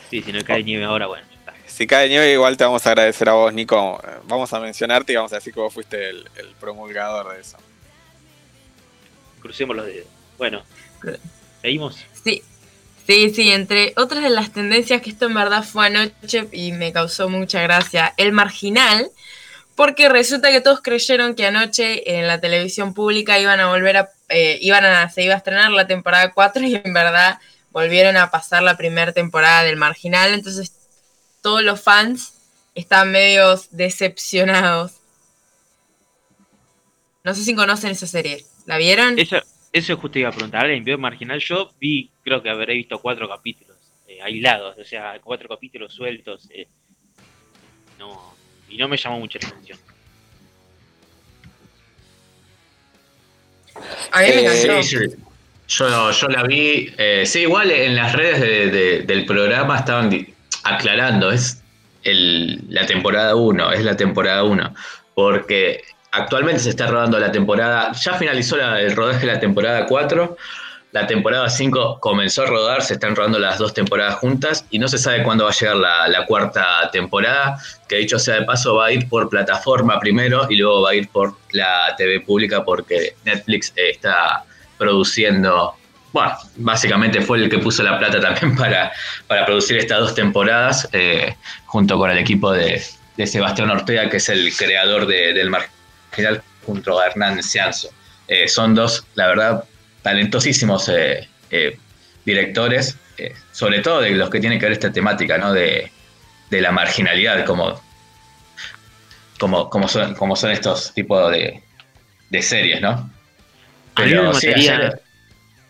sí, si no cae nieve ahora, bueno, está. Si cae nieve, igual te vamos a agradecer a vos, Nico. Vamos a mencionarte y vamos a decir que vos fuiste el, el promulgador de eso. Crucemos los dedos. Bueno, seguimos. Sí, sí, sí, entre otras de las tendencias que esto en verdad fue anoche y me causó mucha gracia, el marginal, porque resulta que todos creyeron que anoche en la televisión pública iban a volver a, eh, iban a, se iba a estrenar la temporada 4 y en verdad volvieron a pasar la primera temporada del marginal, entonces todos los fans están medio decepcionados. No sé si conocen esa serie. ¿La vieron? Eso, eso justo iba a preguntar. ¿Alguien vio Marginal? Yo vi, creo que habré visto cuatro capítulos eh, aislados, o sea, cuatro capítulos sueltos. eh, no, y no me llamó mucho la atención. A mí me Eh, encantó. Sí, sí. Yo, yo la vi. eh, sí, igual en las redes de- de- del programa estaban aclarando. Es el- la temporada 1, es la temporada 1. Porque actualmente se está rodando la temporada. Ya finalizó la- el rodaje de la temporada 4. La temporada 5 comenzó a rodar, se están rodando las dos temporadas juntas y no se sabe cuándo va a llegar la, cuarta temporada, que dicho sea de paso va a ir por plataforma primero y luego va a ir por la TV pública porque Netflix eh, está produciendo, bueno, básicamente fue el que puso la plata también para, para producir estas dos temporadas, eh, junto con el equipo de, de Sebastián Ortega, que es el creador de- del Marginal, junto a Hernán Cianzo. Eh, son dos, la verdad, talentosísimos eh, eh, directores, eh, sobre todo de los que tienen que ver esta temática, ¿no? De, de la marginalidad, como, como, como, son, como son estos tipos de, de series, ¿no? A mí me Pero sí, mataría- ayer,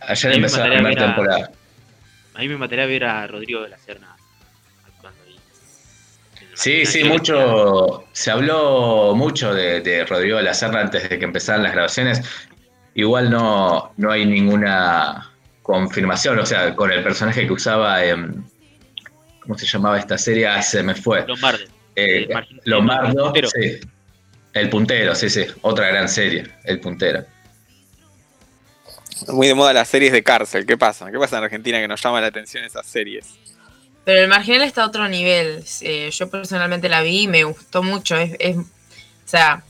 ayer a mí me empezó la primera a- temporada. A mí me mataría ver a Rodrigo de la Serna actuando ahí. Sí, sí, mucho. Se habló mucho de, de Rodrigo de la Serna antes de que empezaran las grabaciones. Igual no, no hay ninguna confirmación, o sea, con el personaje que usaba en. ¿Cómo se llamaba esta serie? Ah, se me fue. Lombardi. Eh, Lombardo. el puntero. sí. El puntero, sí, sí. Otra gran serie, El puntero. Muy de moda las series de cárcel. ¿Qué pasa? ¿Qué pasa en Argentina que nos llama la atención esas series? Pero el marginal está a otro nivel. Eh, yo personalmente la vi y me gustó mucho. Es, es- o sea,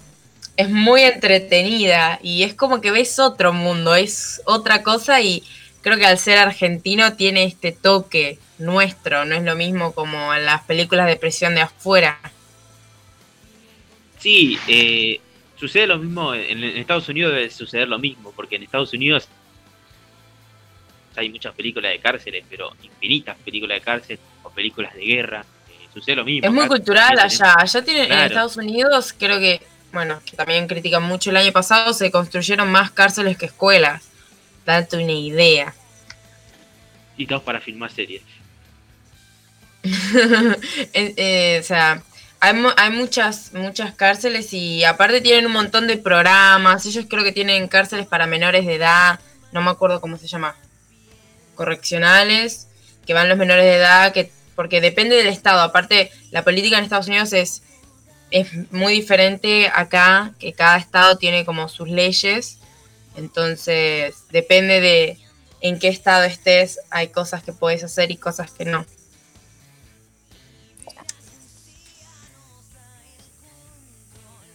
es muy entretenida y es como que ves otro mundo, es otra cosa y creo que al ser argentino tiene este toque nuestro, no es lo mismo como en las películas de presión de afuera. Sí, eh, sucede lo mismo, en, en Estados Unidos debe suceder lo mismo, porque en Estados Unidos hay muchas películas de cárceles, pero infinitas películas de cárcel o películas de guerra. eh, sucede lo mismo. Es muy cultural allá. Allá tienen en. Estados Unidos, creo que, bueno, que también critican mucho el año pasado, se construyeron más cárceles que escuelas. Date una idea. Y todos para filmar series. Eh, eh, o sea, hay, hay muchas, muchas cárceles y aparte tienen un montón de programas. Ellos creo que tienen cárceles para menores de edad, no me acuerdo cómo se llama, correccionales, que van los menores de edad, que porque depende del estado. Aparte, la política en Estados Unidos es, es muy diferente acá, que cada estado tiene como sus leyes. Entonces, depende de en qué estado estés, hay cosas que puedes hacer y cosas que no.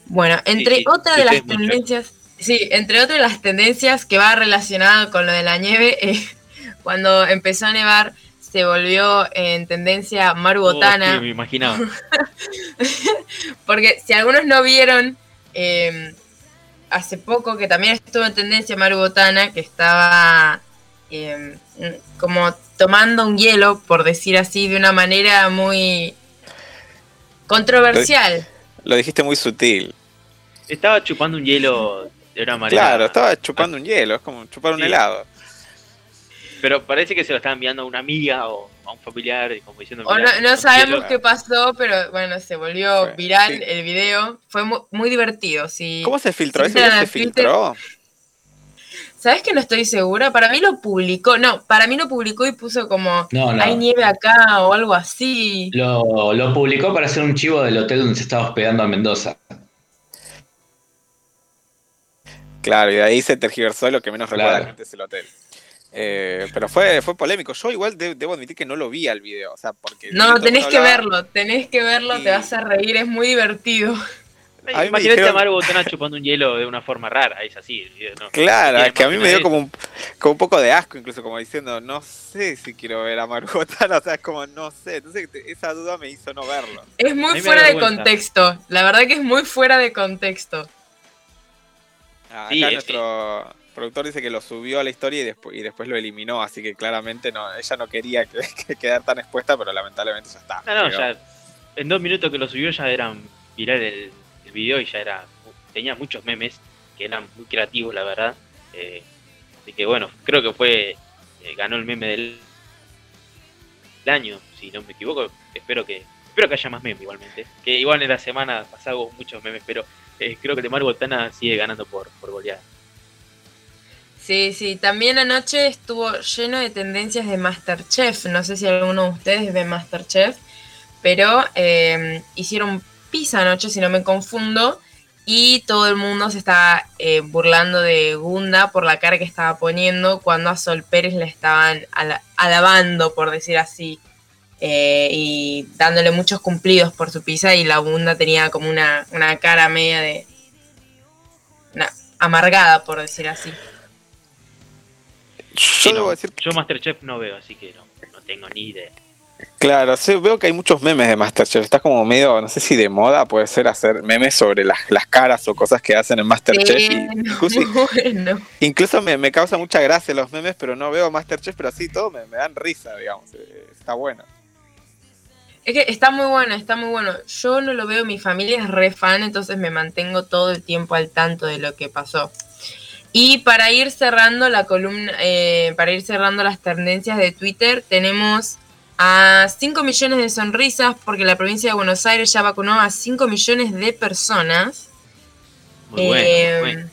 Bueno, entre sí, otras de las mucho. tendencias, sí, entre otras de las tendencias que va relacionado con lo de la nieve, eh, cuando empezó a nevar se volvió en tendencia Maru Oh, Botana, sí, me imaginaba. porque si algunos no vieron, eh, hace poco que también estuvo en tendencia Maru Botana, que estaba eh, como tomando un hielo, por decir así, de una manera muy controversial. Lo dijiste muy sutil. Estaba chupando un hielo de una manera. Claro, estaba chupando un hielo, es como chupar un Sí. helado. Pero parece que se lo estaba enviando a una amiga o a un familiar, como diciendo. O "Mirá, no, sabemos hielo". qué pasó, pero bueno, se volvió viral sí. el video. Fue mu- muy, divertido. Sí. ¿Cómo se filtró? Si ¿Ese video se filtró? ¿Sabes que no estoy segura? Para mí lo publicó. No, para mí lo publicó y puso como No, no. hay nieve acá o algo así. Lo, lo publicó para hacer un chivo del hotel donde se estaba hospedando a Mendoza. Claro, y de ahí se tergiversó lo que menos recuerda Claro. la gente es el hotel. Eh, pero fue, fue polémico. Yo igual de- debo admitir que no lo vi al video. O sea, porque. No, tenés que hablaba- verlo, tenés que verlo, Y- te vas a reír, es muy divertido. A Imagínate dijeron- a Maru Botana chupando un hielo de una forma rara, es así. Claro, es que a mí me dio como un, como un poco de asco, incluso como diciendo, no sé si quiero ver a Margotana, o sea, es como, no sé. Entonces esa duda me hizo no verlo. Es muy fuera de contexto, la verdad que es muy fuera de contexto. Ah, Acá es nuestro productor dice que lo subió a la historia y después, y después lo eliminó, así que claramente no, ella no quería que, que quedar tan expuesta, pero lamentablemente ya está. No, no, ya. En dos minutos que lo subió ya eran viral el, el video y ya era. Tenía muchos memes que eran muy creativos, la verdad. Eh, así que bueno, creo que fue. eh, ganó el meme del, del año, si no me equivoco. Espero que. Espero que haya más memes igualmente. Que igual en la semana pasada hubo muchos memes, pero eh, creo que el de sigue ganando por, por goleada. Sí, sí, también anoche estuvo lleno de tendencias de Masterchef. No sé si alguno de ustedes ve Masterchef, pero eh, hicieron pizza anoche, si no me confundo, y todo el mundo se está eh, burlando de Gunda por la cara que estaba poniendo cuando a Sol Pérez le estaban ala- alabando, por decir así, eh, y dándole muchos cumplidos por su pizza, y la Gunda tenía como una, una cara media de... amargada, por decir así. Yo no, decir yo Masterchef no veo, así que no, no tengo ni idea. Claro, sí, veo que hay muchos memes de Masterchef. Está como medio, no sé si de moda puede ser hacer memes sobre las, las caras o cosas que hacen en Masterchef. y Bueno, incluso bueno. incluso me, me causa mucha gracia los memes, pero no veo Masterchef, pero así todo me, me dan risa, digamos. eh, Está bueno. Es que está muy bueno, está muy bueno. Yo no lo veo, mi familia es re fan, entonces me mantengo todo el tiempo al tanto de lo que pasó. Y para ir cerrando la columna, eh, para ir cerrando las tendencias de Twitter, tenemos a 5 millones de sonrisas porque la provincia de Buenos Aires ya vacunó a 5 millones de personas. Muy bueno, Eh, muy bueno.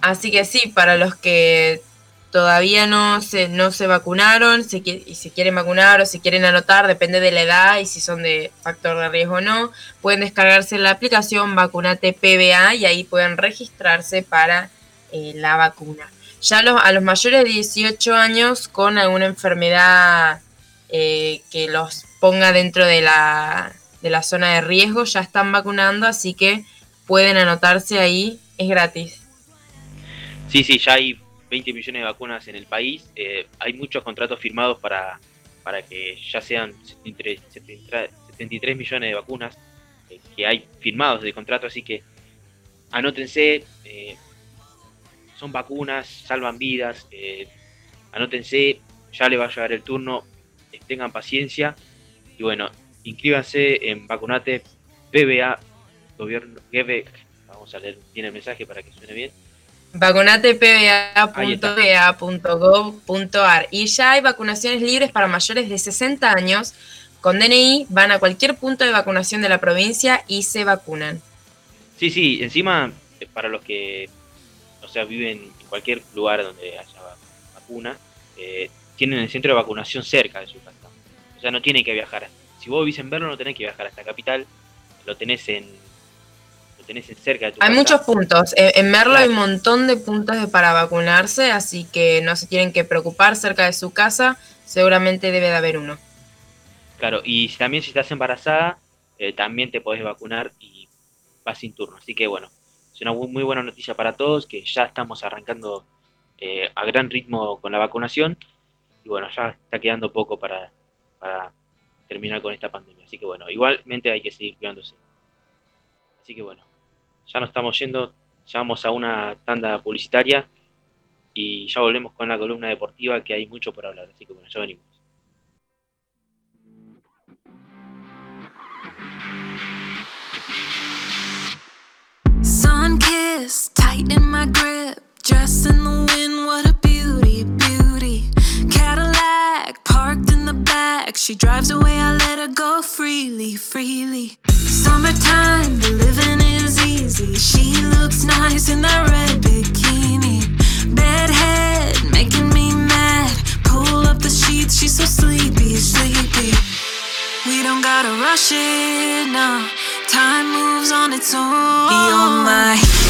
Así que sí, para los que todavía no se, no se vacunaron se y se quieren vacunar o se quieren anotar, depende de la edad y si son de factor de riesgo o no, pueden descargarse la aplicación Vacunate PBA y ahí pueden registrarse para eh, la vacuna. Ya a los mayores de 18 años con alguna enfermedad eh, que los ponga dentro de la, de la zona de riesgo ya están vacunando, así que pueden anotarse ahí, es gratis. Sí, sí, ya hay 20 millones de vacunas en el país. eh, hay muchos contratos firmados para, para que ya sean 73, 73 73 millones de vacunas que hay firmados de contrato, así que anótense. Son vacunas, salvan vidas. eh, anótense, ya le va a llegar el turno. tengan paciencia. Y bueno, inscríbanse en Vacunate PBA Gobierno. GB, vamos a leer bien el mensaje para que suene bien. vacunatepba.ba.gov.ar y ya hay vacunaciones libres para mayores de 60 años. Con DNI van a cualquier punto de vacunación de la provincia y se vacunan. Sí, sí, encima, eh, para los que, sea, viven en cualquier lugar donde haya va- vacuna, eh, tienen el centro de vacunación cerca de su casa. O sea, no tienen que viajar. Si vos vivís en Verlo, no tenés que viajar hasta Capital, lo tenés en, lo tenés en cerca de tu Hay casa. muchos puntos. En, Merlo hay un montón de puntos de- para vacunarse, así que no se tienen que preocupar cerca de su casa. Seguramente debe de haber uno. Claro, y también si estás embarazada, eh, también te podés vacunar y vas sin turno. Así que bueno, es una muy, buena noticia para todos, que ya estamos arrancando eh, a gran ritmo con la vacunación. Y bueno, ya está quedando poco para, para terminar con esta pandemia. Así que bueno, igualmente hay que seguir cuidándose. Así que bueno, ya nos estamos yendo, ya vamos a una tanda publicitaria y ya volvemos con la columna deportiva que hay mucho por hablar. Así que bueno, ya venimos. Sun kissed, tight in my grip. Dress in the wind, what a beauty, beauty. Cadillac parked in the back. She drives away, I let her go freely, freely. Summertime, the living is easy. She looks nice in that red bikini. Bedhead, making me mad. Pull up the sheets, she's so sleepy, sleepy. We don't gotta rush it, no. Time moves on its own. You're my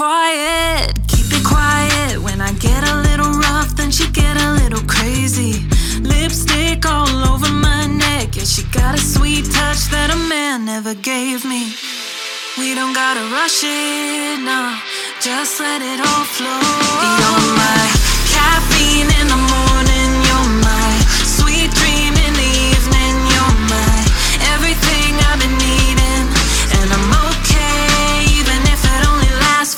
Quiet, keep it quiet. When I get a little rough, then she get a little crazy. Lipstick all over my neck, yeah, she got a sweet touch that a man never gave me. We don't gotta rush it, no, just let it all flow. You're my caffeine in the morning,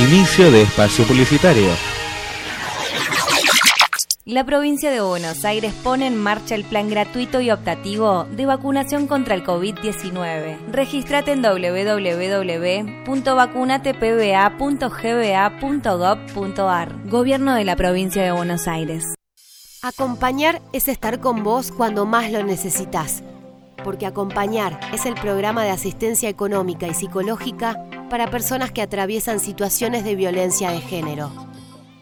Inicio de espacio publicitario. La provincia de Buenos Aires pone en marcha el plan gratuito y optativo de vacunación contra el COVID-19. Regístrate en www.vacunatepba.gba.gov.ar. Gobierno de la provincia de Buenos Aires. Acompañar es estar con vos cuando más lo necesitas. Porque Acompañar es el programa de asistencia económica y psicológica para personas que atraviesan situaciones de violencia de género.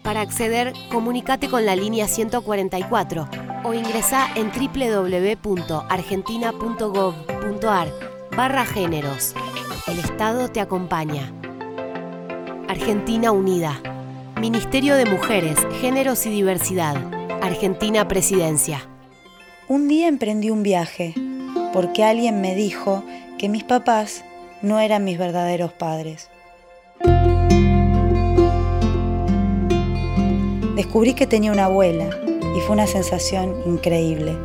Para acceder, comunícate con la línea 144 o ingresá en www.argentina.gov.ar barra géneros. El Estado te acompaña. Argentina Unida. Ministerio de Mujeres, Géneros y Diversidad. Argentina Presidencia. Un día emprendí un viaje porque alguien me dijo que mis papás no eran mis verdaderos padres. descubrí que tenía una abuela y fue una sensación increíble.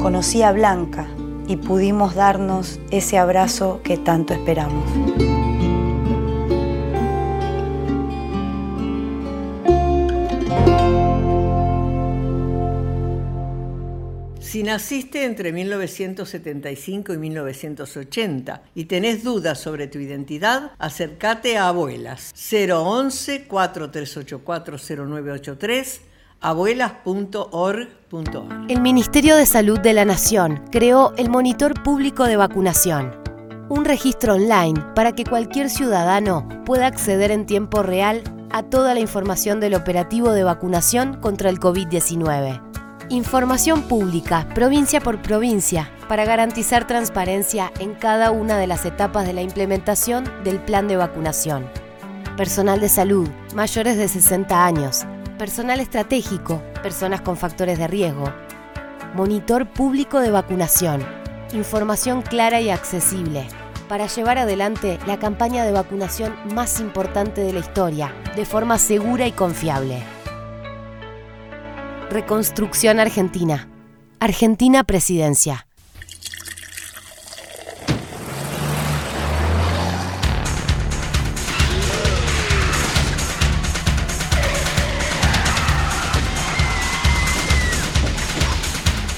Conocí a Blanca y pudimos darnos ese abrazo que tanto esperamos. Si naciste entre 1975 y 1980 y tenés dudas sobre tu identidad, acércate a Abuelas 011 4384 0983 abuelas.org.ar. El Ministerio de Salud de la Nación creó el Monitor Público de Vacunación, un registro online para que cualquier ciudadano pueda acceder en tiempo real a toda la información del operativo de vacunación contra el COVID-19. Información pública, provincia por provincia, para garantizar transparencia en cada una de las etapas de la implementación del plan de vacunación. Personal de salud, mayores de 60 años, personal estratégico, personas con factores de riesgo. Monitor público de vacunación. Información clara y accesible para llevar adelante la campaña de vacunación más importante de la historia, de forma segura y confiable. Reconstrucción Argentina. Argentina Presidencia.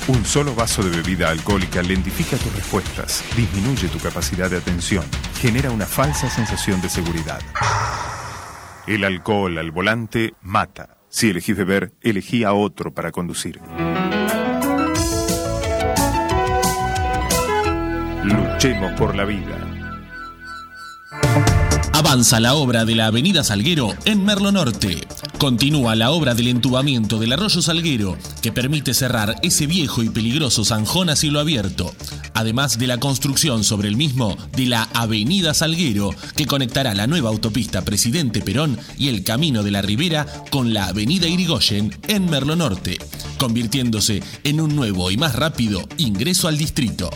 Un solo vaso de bebida alcohólica lentifica tus respuestas, disminuye tu capacidad de atención, genera una falsa sensación de seguridad. El alcohol al volante mata. Si elegís beber, elegí a otro para conducir. Luchemos por la vida. Avanza la obra de la Avenida Salguero en Merlo Norte. Continúa la obra del entubamiento del arroyo Salguero, que permite cerrar ese viejo y peligroso zanjón a cielo abierto, además de la construcción sobre el mismo de la Avenida Salguero, que conectará la nueva autopista Presidente Perón y el Camino de la Ribera con la Avenida Irigoyen en Merlo Norte, convirtiéndose en un nuevo y más rápido ingreso al distrito.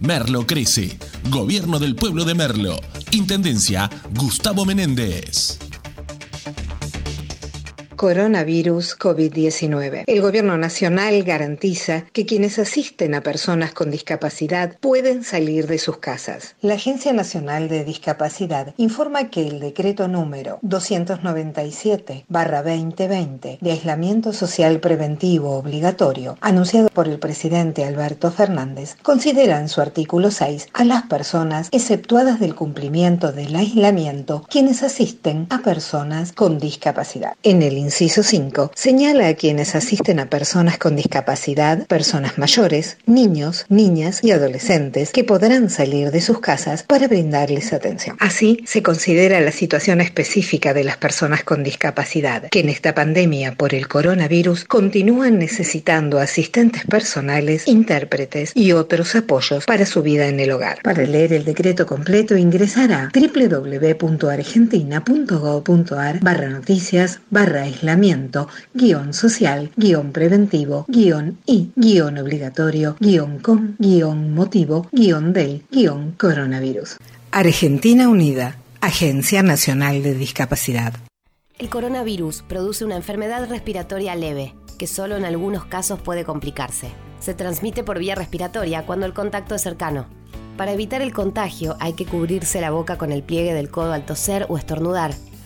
Merlo crece. Gobierno del pueblo de Merlo. Intendencia Gustavo Menéndez. Coronavirus COVID-19. El Gobierno Nacional garantiza que quienes asisten a personas con discapacidad pueden salir de sus casas. La Agencia Nacional de Discapacidad informa que el decreto número 297-2020 de aislamiento social preventivo obligatorio, anunciado por el presidente Alberto Fernández, considera en su artículo 6 a las personas exceptuadas del cumplimiento del aislamiento quienes asisten a personas con discapacidad. En el inciso 5, señala a quienes asisten a personas con discapacidad, personas mayores, niños, niñas y adolescentes que podrán salir de sus casas para brindarles atención. Así, se considera la situación específica de las personas con discapacidad, que en esta pandemia por el coronavirus continúan necesitando asistentes personales, intérpretes y otros apoyos para su vida en el hogar. Para leer el decreto completo ingresar a www.argentina.gov.ar barra noticias barra aislamiento, guion social, guion preventivo, guion y, guion obligatorio, guion con, guion motivo, guion del, guion coronavirus. Argentina Unida, Agencia Nacional de Discapacidad. El coronavirus produce una enfermedad respiratoria leve, que solo en algunos casos puede complicarse. Se transmite por vía respiratoria cuando el contacto es cercano. Para evitar el contagio hay que cubrirse la boca con el pliegue del codo al toser o estornudar,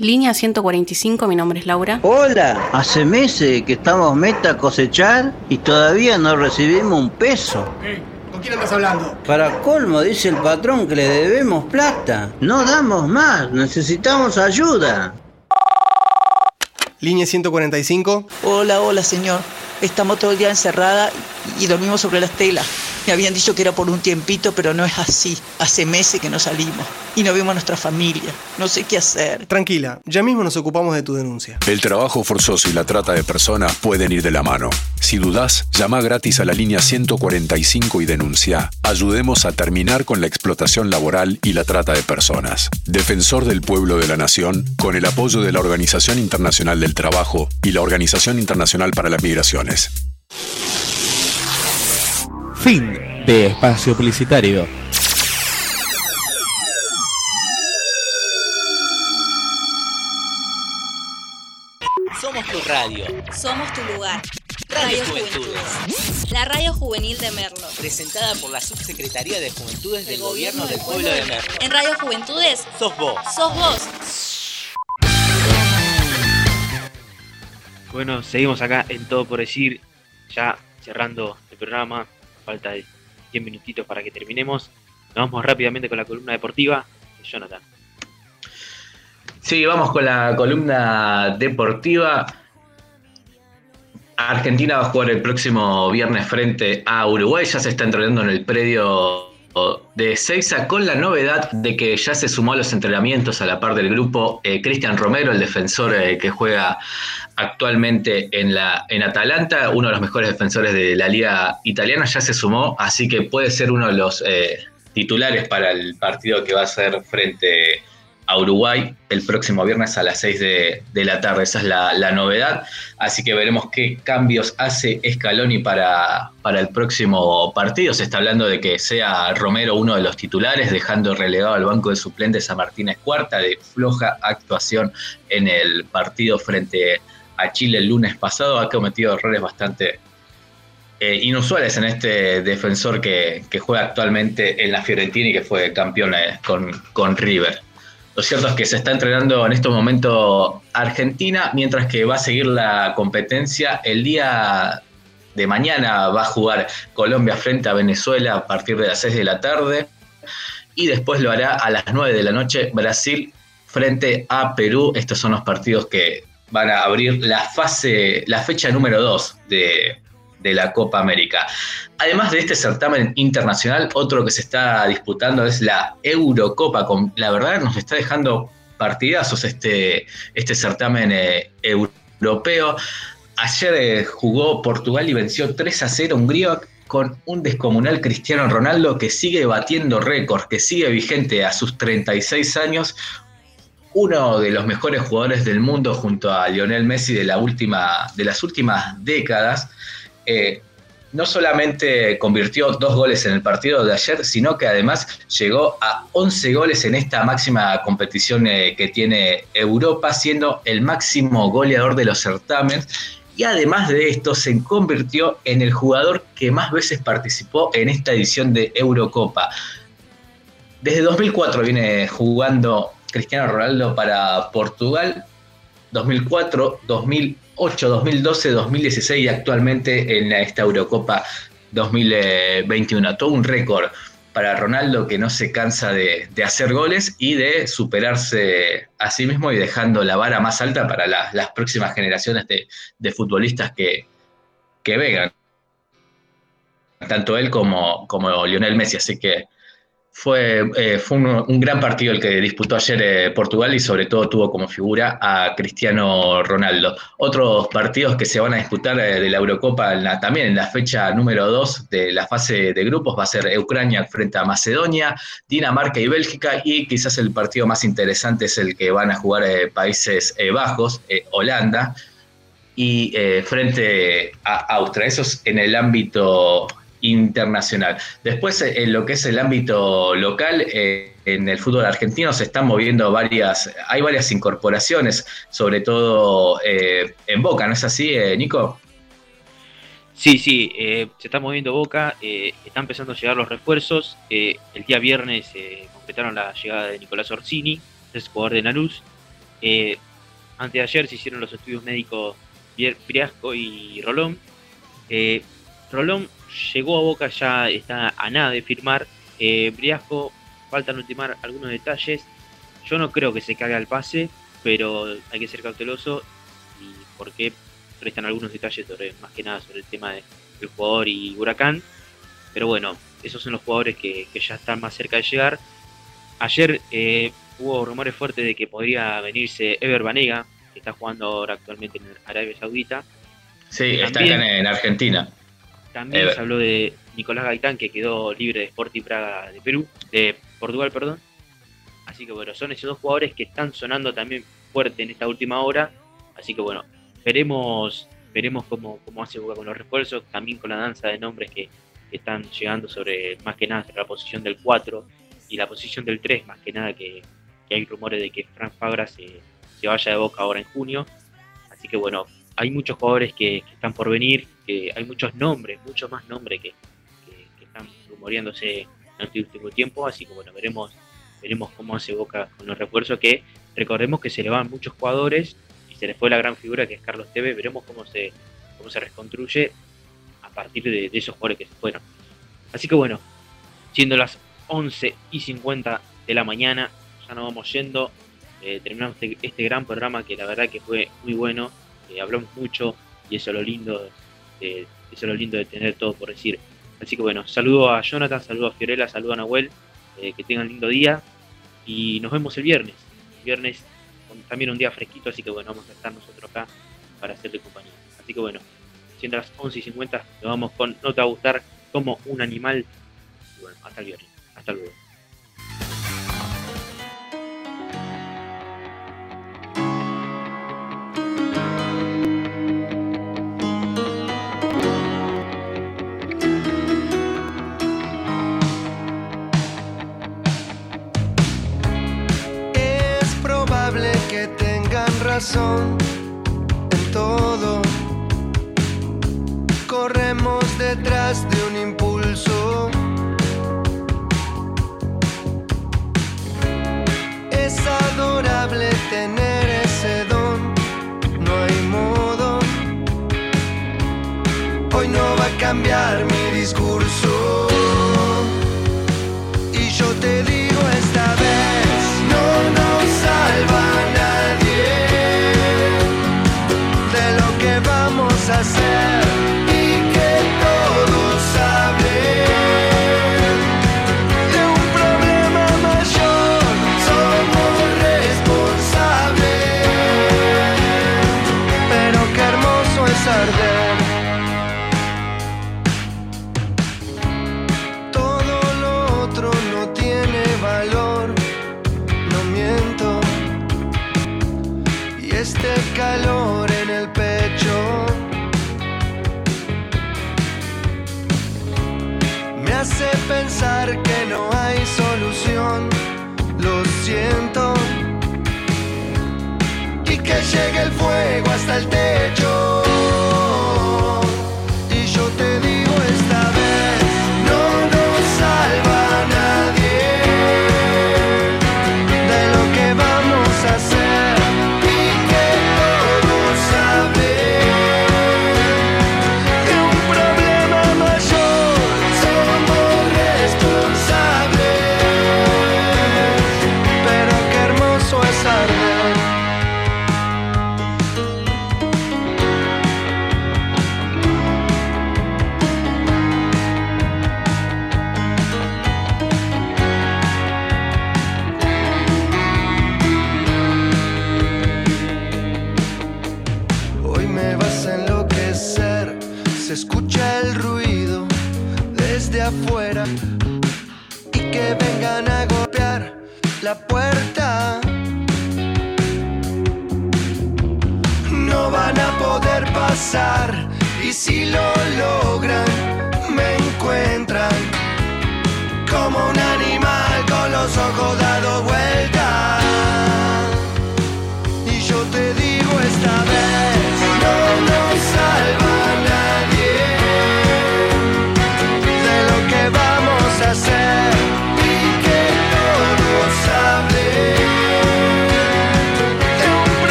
Línea 145, mi nombre es Laura. Hola, hace meses que estamos meta a cosechar y todavía no recibimos un peso. ¿Con quién andas hablando? Para colmo, dice el patrón que le debemos plata. No damos más, necesitamos ayuda. Línea 145. Hola, hola, señor. Estamos todo el día encerrada y dormimos sobre las telas. Me habían dicho que era por un tiempito, pero no es así. Hace meses que no salimos y no vemos a nuestra familia. No sé qué hacer. Tranquila, ya mismo nos ocupamos de tu denuncia. El trabajo forzoso y la trata de personas pueden ir de la mano. Si dudás, llama gratis a la línea 145 y denuncia. Ayudemos a terminar con la explotación laboral y la trata de personas. Defensor del pueblo de la nación, con el apoyo de la Organización Internacional del Trabajo y la Organización Internacional para las Migraciones. Fin de espacio publicitario. Somos tu radio. Somos tu lugar. Radio Radio Juventudes. Juventudes. La radio juvenil de Merlo. Presentada por la Subsecretaría de Juventudes del Gobierno del Pueblo de Merlo. En Radio Juventudes Sos vos. sos vos. Bueno, seguimos acá en Todo por Decir, ya cerrando el programa, falta de 10 minutitos para que terminemos. Nos vamos rápidamente con la columna deportiva de Jonathan. Sí, vamos con la columna deportiva. Argentina va a jugar el próximo viernes frente a Uruguay. Ya se está entrenando en el predio de Seiza con la novedad de que ya se sumó a los entrenamientos a la par del grupo eh, Cristian Romero, el defensor eh, que juega actualmente en, la, en Atalanta, uno de los mejores defensores de la liga italiana, ya se sumó, así que puede ser uno de los eh, titulares para el partido que va a ser frente a Uruguay el próximo viernes a las 6 de, la tarde. Esa es la, novedad. Así que veremos qué cambios hace Scaloni para, para el próximo partido. Se está hablando de que sea Romero uno de los titulares, dejando relegado al banco de suplentes a Martínez Cuarta, de floja actuación en el partido frente a Chile el lunes pasado. Ha cometido errores bastante eh, inusuales en este defensor que, que, juega actualmente en la Fiorentina y que fue campeón eh, con, con River. Lo cierto es que se está entrenando en este momento Argentina, mientras que va a seguir la competencia. El día de mañana va a jugar Colombia frente a Venezuela a partir de las 6 de la tarde. Y después lo hará a las 9 de la noche Brasil frente a Perú. Estos son los partidos que van a abrir la fase, la fecha número 2 de, de la Copa América. Además de este certamen internacional, otro que se está disputando es la Eurocopa. Con, la verdad nos está dejando partidazos este, este certamen eh, europeo. Ayer eh, jugó Portugal y venció 3 a 0 a Hungría con un descomunal Cristiano Ronaldo que sigue batiendo récords, que sigue vigente a sus 36 años, uno de los mejores jugadores del mundo junto a Lionel Messi de, la última, de las últimas décadas. Eh, no solamente convirtió dos goles en el partido de ayer, sino que además llegó a 11 goles en esta máxima competición eh, que tiene Europa, siendo el máximo goleador de los certámenes. Y además de esto, se convirtió en el jugador que más veces participó en esta edición de Eurocopa. Desde 2004 viene jugando Cristiano Ronaldo para Portugal, 2004, 2008, 2012, 2016 y actualmente en esta Eurocopa 2021. Todo un récord para Ronaldo que no se cansa de, hacer goles y de superarse a sí mismo y dejando la vara más alta para la, las próximas generaciones de, de futbolistas que, que vengan. Tanto él como, como Lionel Messi. Así que fue, eh, fue un, un, gran partido el que disputó ayer eh, Portugal y sobre todo tuvo como figura a Cristiano Ronaldo. Otros partidos que se van a disputar eh, de la Eurocopa en la, también en la fecha número 2 de la fase de grupos va a ser Ucrania frente a Macedonia, Dinamarca y Bélgica y quizás el partido más interesante es el que van a jugar Países Bajos, Holanda y frente a Austria. Eso es en el ámbito internacional. Después, en lo que es el ámbito local, eh, en el fútbol argentino se están moviendo varias, hay varias incorporaciones, sobre todo eh, en Boca, ¿no es así, eh, Nico? Sí, sí, se está moviendo Boca, están empezando a llegar los refuerzos. el día viernes completaron la llegada de Nicolás Orsini, es jugador de Lanús. antes de ayer se hicieron los estudios médicos Briasco y Rolón. Rolón llegó a Boca, ya está a nada de firmar. Eh, Briasco, faltan ultimar algunos detalles. Yo no creo que se caiga el pase, pero hay que ser cauteloso y porque restan algunos detalles sobre, más que nada sobre el tema de, del jugador y Huracán. Pero bueno, esos son los jugadores que, que ya están más cerca de llegar. Ayer eh, hubo rumores fuertes de que podría venirse Ever Banega, que está jugando ahora actualmente en Arabia Saudita. Sí, está acá en Argentina. También Ever. se habló de Nicolás Gaitán, que quedó libre de Sporting Praga de Perú, de Portugal, perdón. Así que bueno, son esos dos jugadores que están sonando también fuerte en esta última hora. Así que bueno, veremos, veremos cómo, cómo hace Boca con los refuerzos, también con la danza de nombres que, que están llegando sobre, más que nada, sobre la posición del 4 y la posición del 3, más que nada que, que hay rumores de que Frank Fabra se, se vaya de Boca ahora en junio. Así que bueno, hay muchos jugadores que, que están por venir, hay muchos nombres, muchos más nombres que, están rumoreándose en este último tiempo, así que bueno, veremos, veremos cómo hace Boca con los refuerzos, que recordemos que se le van muchos jugadores y se le fue la gran figura que es Carlos Tevez, veremos cómo se, cómo se reconstruye a partir de, esos jugadores que se fueron. Así que bueno, siendo las 11 y 50 de la mañana, ya nos vamos yendo, eh, terminamos este, este gran programa que la verdad que fue muy bueno, hablamos mucho y eso es lo lindo de, eso es lo lindo de tener todo por decir. Así que bueno, saludo a Jonathan, saludo a Fiorella, saludo a Nahuel, eh, que tengan lindo día y nos vemos el viernes. El viernes también un día fresquito, así que bueno, vamos a estar nosotros acá para hacerle compañía. Así que bueno, siendo las 11 y 50, nos vamos con No te va a gustar como un animal. Y bueno, hasta el viernes. Hasta luego. Razón en todo. Corremos detrás de un impulso. Es adorable tener ese don. No hay modo. Hoy no va a cambiar mi discurso. Y yo te digo vamos hasta el techo.